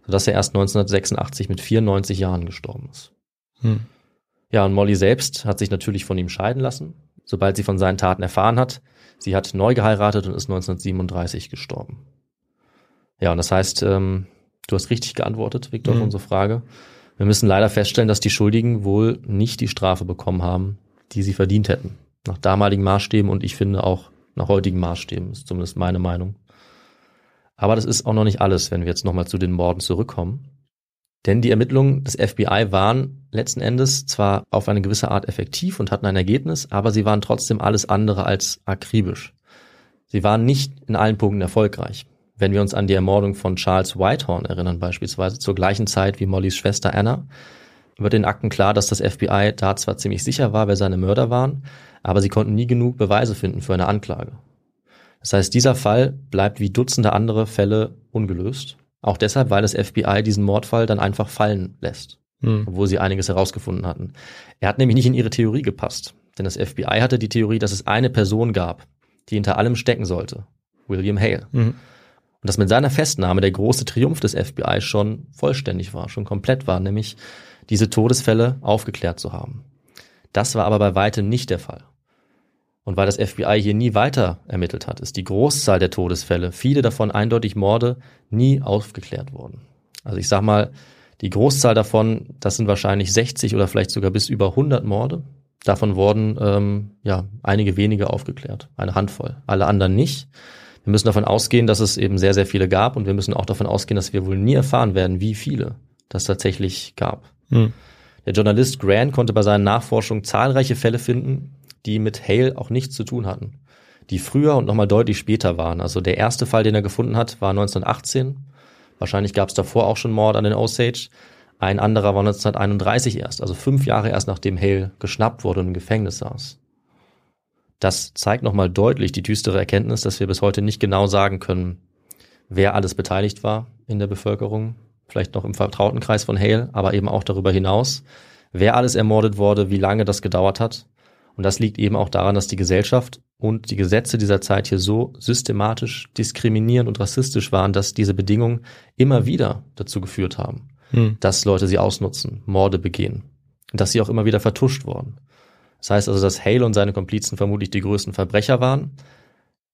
sodass er erst 1986 mit 94 Jahren gestorben ist. Mhm. Ja, und Molly selbst hat sich natürlich von ihm scheiden lassen, sobald sie von seinen Taten erfahren hat. Sie hat neu geheiratet und ist 1937 gestorben. Ja, und das heißt, ähm, du hast richtig geantwortet, Victor, auf Mhm. unsere Frage. Wir müssen leider feststellen, dass die Schuldigen wohl nicht die Strafe bekommen haben, die sie verdient hätten. Nach damaligen Maßstäben und ich finde auch nach heutigen Maßstäben, ist zumindest meine Meinung. Aber das ist auch noch nicht alles, wenn wir jetzt nochmal zu den Morden zurückkommen. Denn die Ermittlungen des FBI waren letzten Endes zwar auf eine gewisse Art effektiv und hatten ein Ergebnis, aber sie waren trotzdem alles andere als akribisch. Sie waren nicht in allen Punkten erfolgreich. Wenn wir uns an die Ermordung von Charles Whitehorn erinnern, beispielsweise zur gleichen Zeit wie Mollys Schwester Anna, wird in Akten klar, dass das FBI da zwar ziemlich sicher war, wer seine Mörder waren, aber sie konnten nie genug Beweise finden für eine Anklage. Das heißt, dieser Fall bleibt wie Dutzende andere Fälle ungelöst. Auch deshalb, weil das FBI diesen Mordfall dann einfach fallen lässt, Hm. obwohl sie einiges herausgefunden hatten. Er hat nämlich nicht in ihre Theorie gepasst. Denn das FBI hatte die Theorie, dass es eine Person gab, die hinter allem stecken sollte. William Hale. Mhm. Und dass mit seiner Festnahme der große Triumph des FBI schon vollständig war, schon komplett war, nämlich diese Todesfälle aufgeklärt zu haben. Das war aber bei weitem nicht der Fall. Und weil das FBI hier nie weiter ermittelt hat, ist die Großzahl der Todesfälle, viele davon eindeutig Morde, nie aufgeklärt worden. Also ich sag mal, die Großzahl davon, das sind wahrscheinlich 60 oder vielleicht sogar bis über 100 Morde. Davon wurden ähm, ja einige wenige aufgeklärt, eine Handvoll, alle anderen nicht. Wir müssen davon ausgehen, dass es eben sehr, sehr viele gab und wir müssen auch davon ausgehen, dass wir wohl nie erfahren werden, wie viele das tatsächlich gab. Hm. Der Journalist Grant konnte bei seinen Nachforschungen zahlreiche Fälle finden, die mit Hale auch nichts zu tun hatten, die früher und nochmal deutlich später waren. Also der erste Fall, den er gefunden hat, war 1918. Wahrscheinlich gab es davor auch schon Mord an den Osage. Ein anderer war 1931 erst, also fünf Jahre erst nachdem Hale geschnappt wurde und im Gefängnis saß. Das zeigt nochmal deutlich die düstere Erkenntnis, dass wir bis heute nicht genau sagen können, wer alles beteiligt war in der Bevölkerung, vielleicht noch im vertrauten Kreis von Hale, aber eben auch darüber hinaus, wer alles ermordet wurde, wie lange das gedauert hat. Und das liegt eben auch daran, dass die Gesellschaft und die Gesetze dieser Zeit hier so systematisch diskriminierend und rassistisch waren, dass diese Bedingungen immer wieder dazu geführt haben, Hm. dass Leute sie ausnutzen, Morde begehen und dass sie auch immer wieder vertuscht wurden. Das heißt also, dass Hale und seine Komplizen vermutlich die größten Verbrecher waren,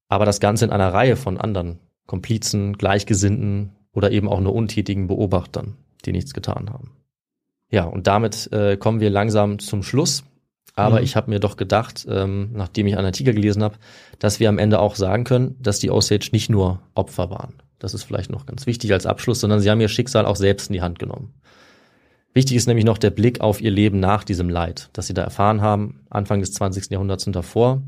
aber das Ganze in einer Reihe von anderen Komplizen, Gleichgesinnten oder eben auch nur untätigen Beobachtern, die nichts getan haben. Ja, und damit äh, kommen wir langsam zum Schluss. Aber Mhm. ich habe mir doch gedacht, ähm, nachdem ich einen Artikel gelesen habe, dass wir am Ende auch sagen können, dass die Osage nicht nur Opfer waren. Das ist vielleicht noch ganz wichtig als Abschluss, sondern sie haben ihr Schicksal auch selbst in die Hand genommen. Wichtig ist nämlich noch der Blick auf ihr Leben nach diesem Leid, das sie da erfahren haben, Anfang des 20. Jahrhunderts und davor.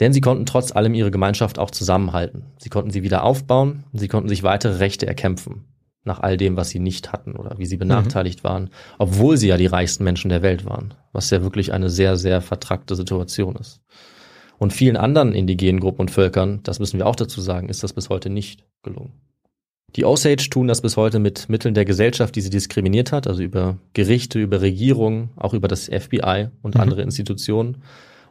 Denn sie konnten trotz allem ihre Gemeinschaft auch zusammenhalten. Sie konnten sie wieder aufbauen, sie konnten sich weitere Rechte erkämpfen, nach all dem, was sie nicht hatten oder wie sie benachteiligt waren, obwohl sie ja die reichsten Menschen der Welt waren, was ja wirklich eine sehr, sehr vertrackte Situation ist. Und vielen anderen indigenen Gruppen und Völkern, das müssen wir auch dazu sagen, ist das bis heute nicht gelungen. Die Osage tun das bis heute mit Mitteln der Gesellschaft, die sie diskriminiert hat, also über Gerichte, über Regierungen, auch über das FBI und Mhm. andere Institutionen.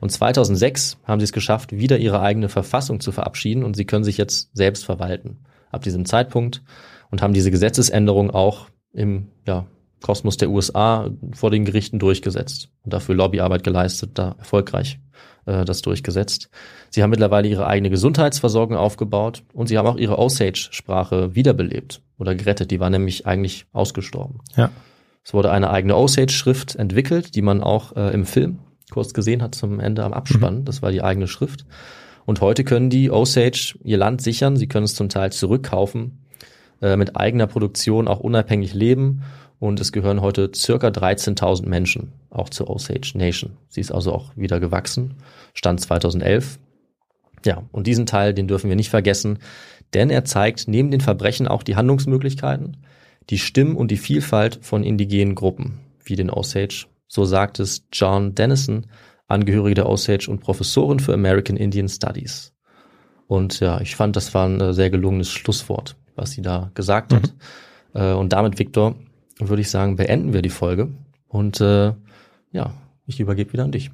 Und 2006 haben sie es geschafft, wieder ihre eigene Verfassung zu verabschieden und sie können sich jetzt selbst verwalten. Ab diesem Zeitpunkt und haben diese Gesetzesänderung auch im ja, Kosmos der USA vor den Gerichten durchgesetzt und dafür Lobbyarbeit geleistet, da erfolgreich äh, das durchgesetzt. Sie haben mittlerweile ihre eigene Gesundheitsversorgung aufgebaut und sie haben auch ihre Osage-Sprache wiederbelebt oder gerettet. Die war nämlich eigentlich ausgestorben. Ja. Es wurde eine eigene Osage-Schrift entwickelt, die man auch äh, im Film kurz gesehen hat zum Ende am Abspann. Das war die eigene Schrift. Und heute können die Osage ihr Land sichern. Sie können es zum Teil zurückkaufen, äh, mit eigener Produktion auch unabhängig leben. Und es gehören heute circa 13.000 Menschen auch zur Osage Nation. Sie ist also auch wieder gewachsen. Stand 2011. Ja, und diesen Teil, den dürfen wir nicht vergessen, denn er zeigt neben den Verbrechen auch die Handlungsmöglichkeiten, die Stimmen und die Vielfalt von indigenen Gruppen, wie den Osage. So sagt es John Dennison, Angehörige der Osage und Professorin für American Indian Studies. Und ja, ich fand, das war ein äh, sehr gelungenes Schlusswort, was sie da gesagt hat. Äh, Und damit, Viktor, würde ich sagen, beenden wir die Folge. Und äh, ja, ich übergebe wieder an dich.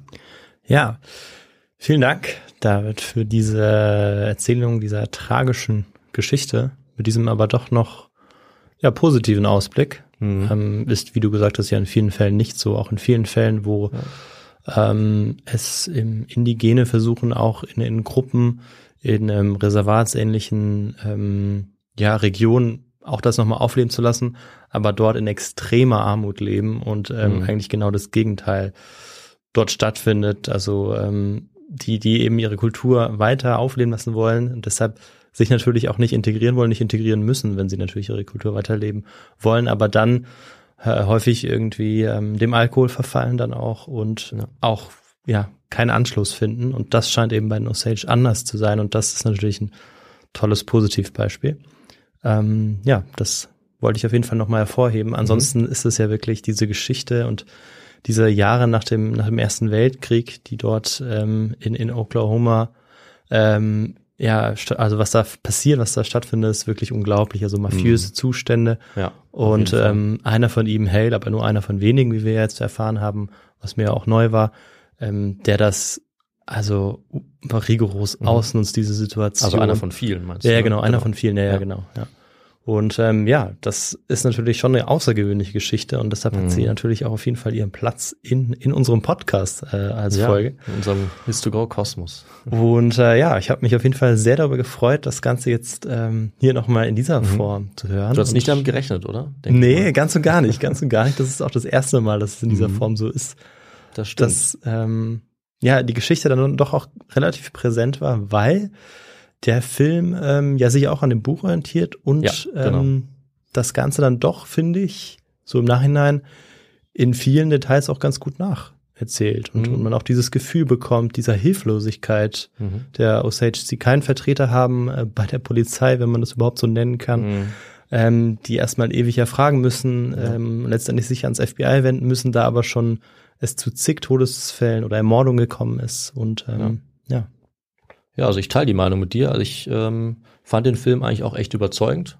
Ja, vielen Dank, David, für diese Erzählung dieser tragischen Geschichte, mit diesem aber doch noch ja, positiven Ausblick. Mhm. Ähm, ist, wie du gesagt hast, ja in vielen Fällen nicht so. Auch in vielen Fällen, wo ähm, es im Indigene versuchen, auch in, in Gruppen, in ähm, reservatsähnlichen ähm, ja, Regionen auch das nochmal aufleben zu lassen, aber dort in extremer Armut leben und ähm, Mhm. eigentlich genau das Gegenteil dort stattfindet. Also ähm, die, die eben ihre Kultur weiter aufleben lassen wollen und deshalb sich natürlich auch nicht integrieren wollen, nicht integrieren müssen, wenn sie natürlich ihre Kultur weiterleben wollen, aber dann äh, häufig irgendwie ähm, dem Alkohol verfallen dann auch und Ja. auch ja keinen Anschluss finden und das scheint eben bei den Osage anders zu sein und das ist natürlich ein tolles Positivbeispiel. Ähm, ja, das wollte ich auf jeden Fall nochmal hervorheben. Ansonsten ist es ja wirklich diese Geschichte und diese Jahre nach dem, nach dem Ersten Weltkrieg, die dort ähm, in, in Oklahoma ähm, ja, also was da passiert, was da stattfindet, ist wirklich unglaublich. Also mafiöse Zustände. Ja. Und ähm, einer von ihm, Hale, aber nur einer von wenigen, wie wir jetzt erfahren haben, was mir auch neu war, ähm, der das also rigoros ausnutzt, diese Situation. Mhm. also einer von vielen, meinst du? Ja, ja, ne? genau, einer von vielen, ja, ja, Ja. genau, ja. Und ähm, ja, das ist natürlich schon eine außergewöhnliche Geschichte und deshalb hat Mhm. sie natürlich auch auf jeden Fall ihren Platz in, in unserem Podcast äh, als ja, Folge. In unserem Histogo-Kosmos. Und äh, ja, ich habe mich auf jeden Fall sehr darüber gefreut, das Ganze jetzt ähm, hier nochmal in dieser Form zu hören. Mhm. Du hast Und- nicht damit gerechnet, oder? Denk Nee, mal. ganz und gar nicht, ganz und gar nicht. Das ist auch das erste Mal, dass es in dieser Mhm. Form so ist, das stimmt. dass ähm, ja die Geschichte dann doch auch relativ präsent war, weil der Film ähm, ja sich auch an dem Buch orientiert und Ja, genau. ähm, das Ganze dann doch, finde ich, so im Nachhinein in vielen Details auch ganz gut nacherzählt und, Mhm. und man auch dieses Gefühl bekommt, dieser Hilflosigkeit Mhm. der Osage, die keinen Vertreter haben äh, bei der Polizei, wenn man das überhaupt so nennen kann Mhm. ähm, die erstmal ewig erfragen müssen, ähm, letztendlich sich ans FBI wenden müssen, da aber schon es zu zig Todesfällen oder Ermordungen gekommen ist. Und ähm, ja. Ja, also ich teile die Meinung mit dir. Also ich ähm, fand den Film eigentlich auch echt überzeugend.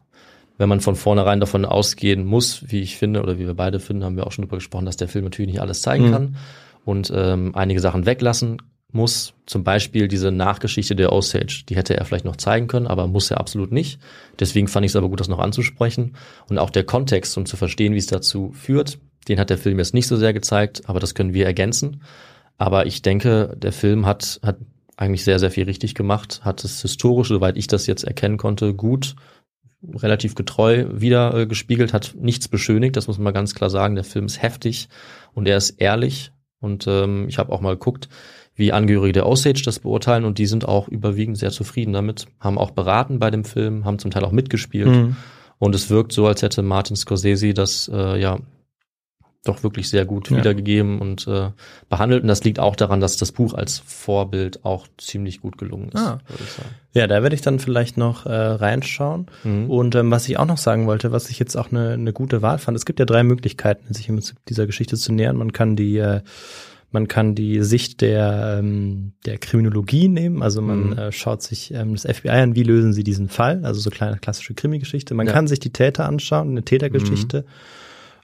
Wenn man von vornherein davon ausgehen muss, wie ich finde, oder wie wir beide finden, haben wir auch schon darüber gesprochen, dass der Film natürlich nicht alles zeigen Mhm. kann und ähm, einige Sachen weglassen muss. Zum Beispiel diese Nachgeschichte der Osage, die hätte er vielleicht noch zeigen können, aber muss er absolut nicht. Deswegen fand ich es aber gut, das noch anzusprechen. Und auch der Kontext, um zu verstehen, wie es dazu führt, den hat der Film jetzt nicht so sehr gezeigt, aber das können wir ergänzen. Aber ich denke, der Film hat, hat eigentlich sehr, sehr viel richtig gemacht, hat es historisch, soweit ich das jetzt erkennen konnte, gut, relativ getreu wieder äh, gespiegelt, hat nichts beschönigt, das muss man mal ganz klar sagen. Der Film ist heftig und er ist ehrlich. Und ähm, ich habe auch mal geguckt, wie Angehörige der Osage das beurteilen und die sind auch überwiegend sehr zufrieden damit, haben auch beraten bei dem Film, haben zum Teil auch mitgespielt. Mhm. Und es wirkt so, als hätte Martin Scorsese das äh, ja doch wirklich sehr gut Ja. wiedergegeben und äh, behandelt. Und das liegt auch daran, dass das Buch als Vorbild auch ziemlich gut gelungen ist, Ah. ja, da werde ich dann vielleicht noch äh, reinschauen. Mhm. Und ähm, was ich auch noch sagen wollte, was ich jetzt auch eine, eine gute Wahl fand, es gibt ja drei Möglichkeiten, sich dieser Geschichte zu nähern. Man kann die äh, man kann die Sicht der, ähm, der Kriminologie nehmen, also man Mhm. äh, schaut sich ähm, das FBI an, wie lösen sie diesen Fall, also so kleine klassische Krimi-Geschichte. Man Ja. kann sich die Täter anschauen, eine Tätergeschichte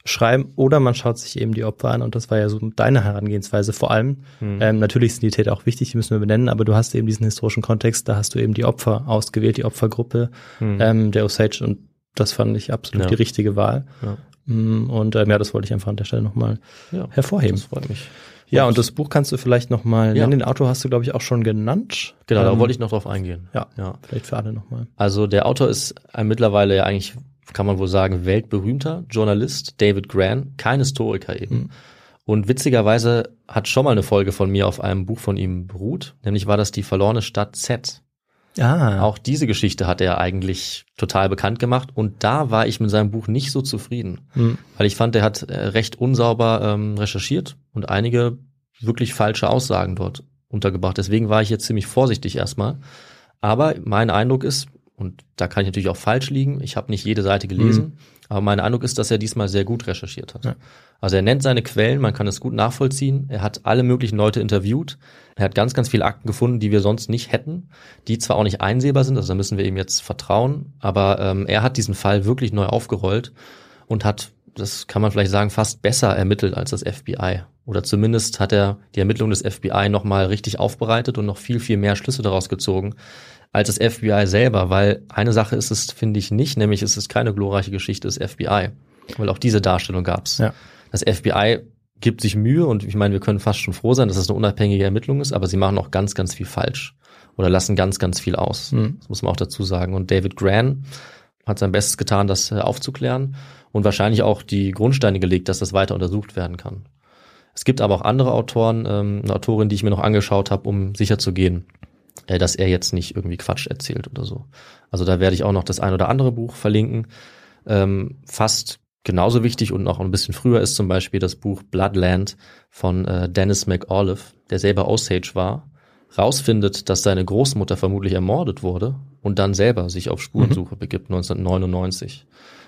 schreiben, oder man schaut sich eben die Opfer an und das war ja so deine Herangehensweise vor allem. Mhm. Ähm, natürlich sind die Täter auch wichtig, die müssen wir benennen, aber du hast eben diesen historischen Kontext, da hast du eben die Opfer ausgewählt, die Opfergruppe Mhm. ähm, der Osage und das fand ich absolut Ja. die richtige Wahl. Ja. Mm, Und ähm, ja, das wollte ich einfach an der Stelle nochmal ja, hervorheben. das freut mich. Ja, und das Buch kannst du vielleicht nochmal Ja. nennen. Den Autor hast du, glaube ich, auch schon genannt. Genau, da Ähm, wollte ich noch drauf eingehen. Ja, ja. vielleicht für alle nochmal. Also der Autor ist ein mittlerweile ja eigentlich, kann man wohl sagen, weltberühmter Journalist, David Gran, kein Historiker eben. Mhm. Und witzigerweise hat schon mal eine Folge von mir auf einem Buch von ihm beruht, nämlich war das die verlorene Stadt Z. Ah, Auch diese Geschichte hat er eigentlich total bekannt gemacht und da war ich mit seinem Buch nicht so zufrieden, Hm. weil ich fand, er hat äh, recht unsauber ähm, recherchiert und einige wirklich falsche Aussagen dort untergebracht. Deswegen war ich jetzt ziemlich vorsichtig erstmal. Aber mein Eindruck ist, und da kann ich natürlich auch falsch liegen, ich habe nicht jede Seite gelesen, aber mein Eindruck ist, dass er diesmal sehr gut recherchiert hat. Ja. Also er nennt seine Quellen, man kann es gut nachvollziehen. Er hat alle möglichen Leute interviewt. Er hat ganz, ganz viele Akten gefunden, die wir sonst nicht hätten, die zwar auch nicht einsehbar sind, also da müssen wir ihm jetzt vertrauen, aber ähm, er hat diesen Fall wirklich neu aufgerollt und hat, das kann man vielleicht sagen, fast besser ermittelt als das FBI. Oder zumindest hat er die Ermittlung des FBI nochmal richtig aufbereitet und noch viel, viel mehr Schlüsse daraus gezogen als das FBI selber, weil eine Sache ist es, finde ich, nicht, nämlich es ist keine glorreiche Geschichte des FBI, weil auch diese Darstellung gab's. Ja. Das FBI gibt sich Mühe und ich meine, wir können fast schon froh sein, dass es eine unabhängige Ermittlung ist, aber sie machen auch ganz, ganz viel falsch oder lassen ganz, ganz viel aus. Mhm. Das muss man auch dazu sagen. Und David Gran hat sein Bestes getan, das äh, aufzuklären und wahrscheinlich auch die Grundsteine gelegt, dass das weiter untersucht werden kann. Es gibt aber auch andere Autoren, ähm, eine Autorin, die ich mir noch angeschaut habe, um sicherzugehen, äh, dass er jetzt nicht irgendwie Quatsch erzählt oder so. Also da werde ich auch noch das ein oder andere Buch verlinken. Ähm, fast genauso wichtig und noch ein bisschen früher ist zum Beispiel das Buch Bloodland von äh, Dennis McAuliffe, der selber Osage war, rausfindet, dass seine Großmutter vermutlich ermordet wurde und dann selber sich auf Spurensuche begibt 1999,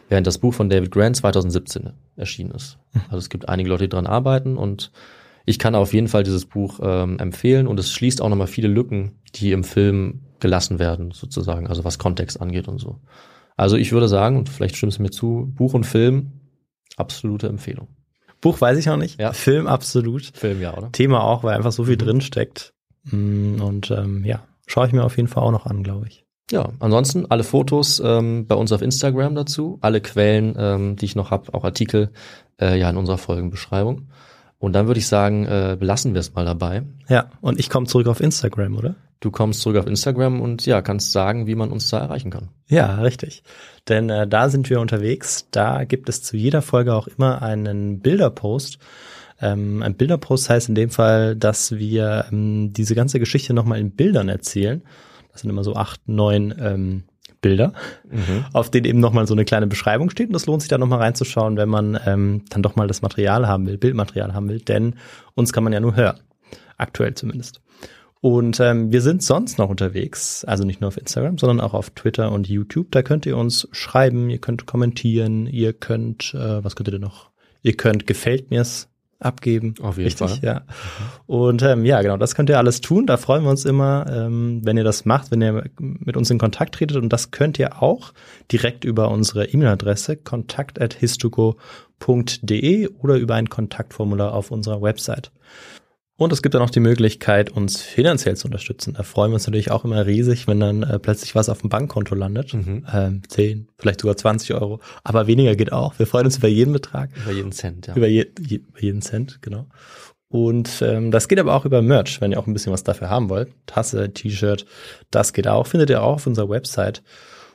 während das Buch von David Grant 2017 erschienen ist. Also es gibt einige Leute, die dran arbeiten und Ich kann auf jeden Fall dieses Buch ähm, empfehlen und es schließt auch nochmal viele Lücken, die im Film gelassen werden, sozusagen, also was Kontext angeht und so. Also ich würde sagen, und vielleicht stimmst du mir zu, Buch und Film, absolute Empfehlung. Buch weiß ich noch nicht. Ja. Film absolut. Film ja, oder? Thema auch, weil einfach so viel drin steckt. Mm, Und ähm, ja, schaue ich mir auf jeden Fall auch noch an, glaube ich. Ja, ansonsten alle Fotos ähm, bei uns auf Instagram dazu, alle Quellen, ähm, die ich noch habe, auch Artikel, äh, ja in unserer Folgenbeschreibung. Und dann würde ich sagen, äh, belassen wir es mal dabei. Ja, und ich komme zurück auf Instagram, oder? Du kommst zurück auf Instagram und ja, kannst sagen, wie man uns da erreichen kann. Ja, richtig. Denn äh, da sind wir unterwegs. Da gibt es zu jeder Folge auch immer einen Bilderpost. Ähm, ein Bilderpost heißt in dem Fall, dass wir ähm, diese ganze Geschichte nochmal in Bildern erzählen. Das sind immer so acht, neun ähm, Bilder, auf denen eben nochmal so eine kleine Beschreibung steht. Und das lohnt sich da nochmal reinzuschauen, wenn man ähm, dann doch mal das Material haben will, Bildmaterial haben will. Denn uns kann man ja nur hören. Aktuell zumindest. Und ähm, wir sind sonst noch unterwegs, also nicht nur auf Instagram, sondern auch auf Twitter und YouTube. Da könnt ihr uns schreiben, ihr könnt kommentieren, ihr könnt, äh, was könnt ihr denn noch? Ihr könnt gefällt mir's abgeben. Auf jeden Richtig, Fall. ja. Und ähm, ja, genau, das könnt ihr alles tun. Da freuen wir uns immer, ähm, wenn ihr das macht, wenn ihr mit uns in Kontakt tretet. Und das könnt ihr auch direkt über unsere E-Mail-Adresse kontakt.histogo.de oder über ein Kontaktformular auf unserer Website. Und es gibt dann auch die Möglichkeit, uns finanziell zu unterstützen. Da freuen wir uns natürlich auch immer riesig, wenn dann äh, plötzlich was auf dem Bankkonto landet. Ähm, 10, vielleicht sogar 20 Euro. Aber weniger geht auch. Wir freuen uns über jeden Betrag. Über jeden Cent, ja. Über, je, je, über jeden Cent, genau. Und ähm, das geht aber auch über Merch, wenn ihr auch ein bisschen was dafür haben wollt. Tasse, T-Shirt, das geht auch. Findet ihr auch auf unserer Website.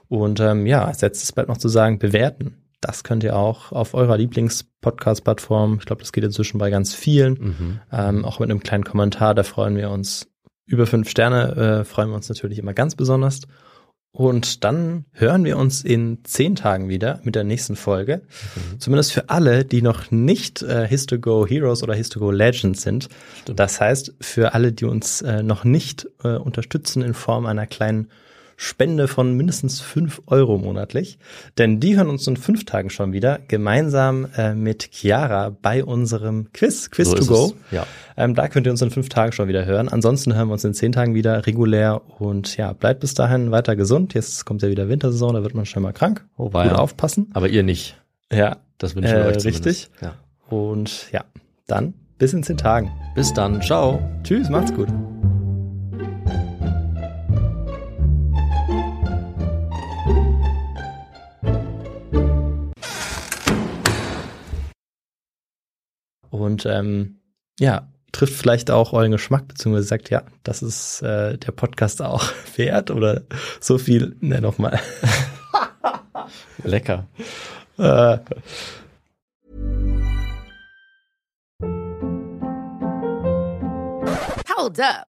Und ähm, ja, als letztes bleibt noch zu sagen, bewerten. Das könnt ihr auch auf eurer Lieblings-Podcast-Plattform. Ich glaube, das geht inzwischen bei ganz vielen. Mhm. Ähm, auch mit einem kleinen Kommentar, da freuen wir uns. Über fünf Sterne äh, freuen wir uns natürlich immer ganz besonders. Und dann hören wir uns in zehn Tagen wieder mit der nächsten Folge. Zumindest für alle, die noch nicht äh, Histogo Heroes oder Histogo Legends sind. Das heißt, für alle, die uns äh, noch nicht äh, unterstützen in Form einer kleinen Spende von mindestens fünf Euro monatlich. Denn die hören uns in fünf Tagen schon wieder gemeinsam äh, mit Chiara bei unserem Quiz, Quiz So to go. es, ja. Ähm, da könnt ihr uns in fünf Tagen schon wieder hören. Ansonsten hören wir uns in zehn Tagen wieder regulär und ja, bleibt bis dahin weiter gesund. Jetzt kommt ja wieder Wintersaison, da wird man schon mal krank. Oh, Gut aufpassen. Aber ihr nicht. Ja, Das wünschen wir Äh, euch zumindest. richtig. Ja. und ja, dann bis in zehn Tagen. Bis dann. Ciao. Tschüss, macht's gut. Und ähm, ja, trifft vielleicht auch euren Geschmack, beziehungsweise sagt, ja, das ist äh, der Podcast auch wert oder so viel, ne, nochmal. Lecker. Äh, Hold up.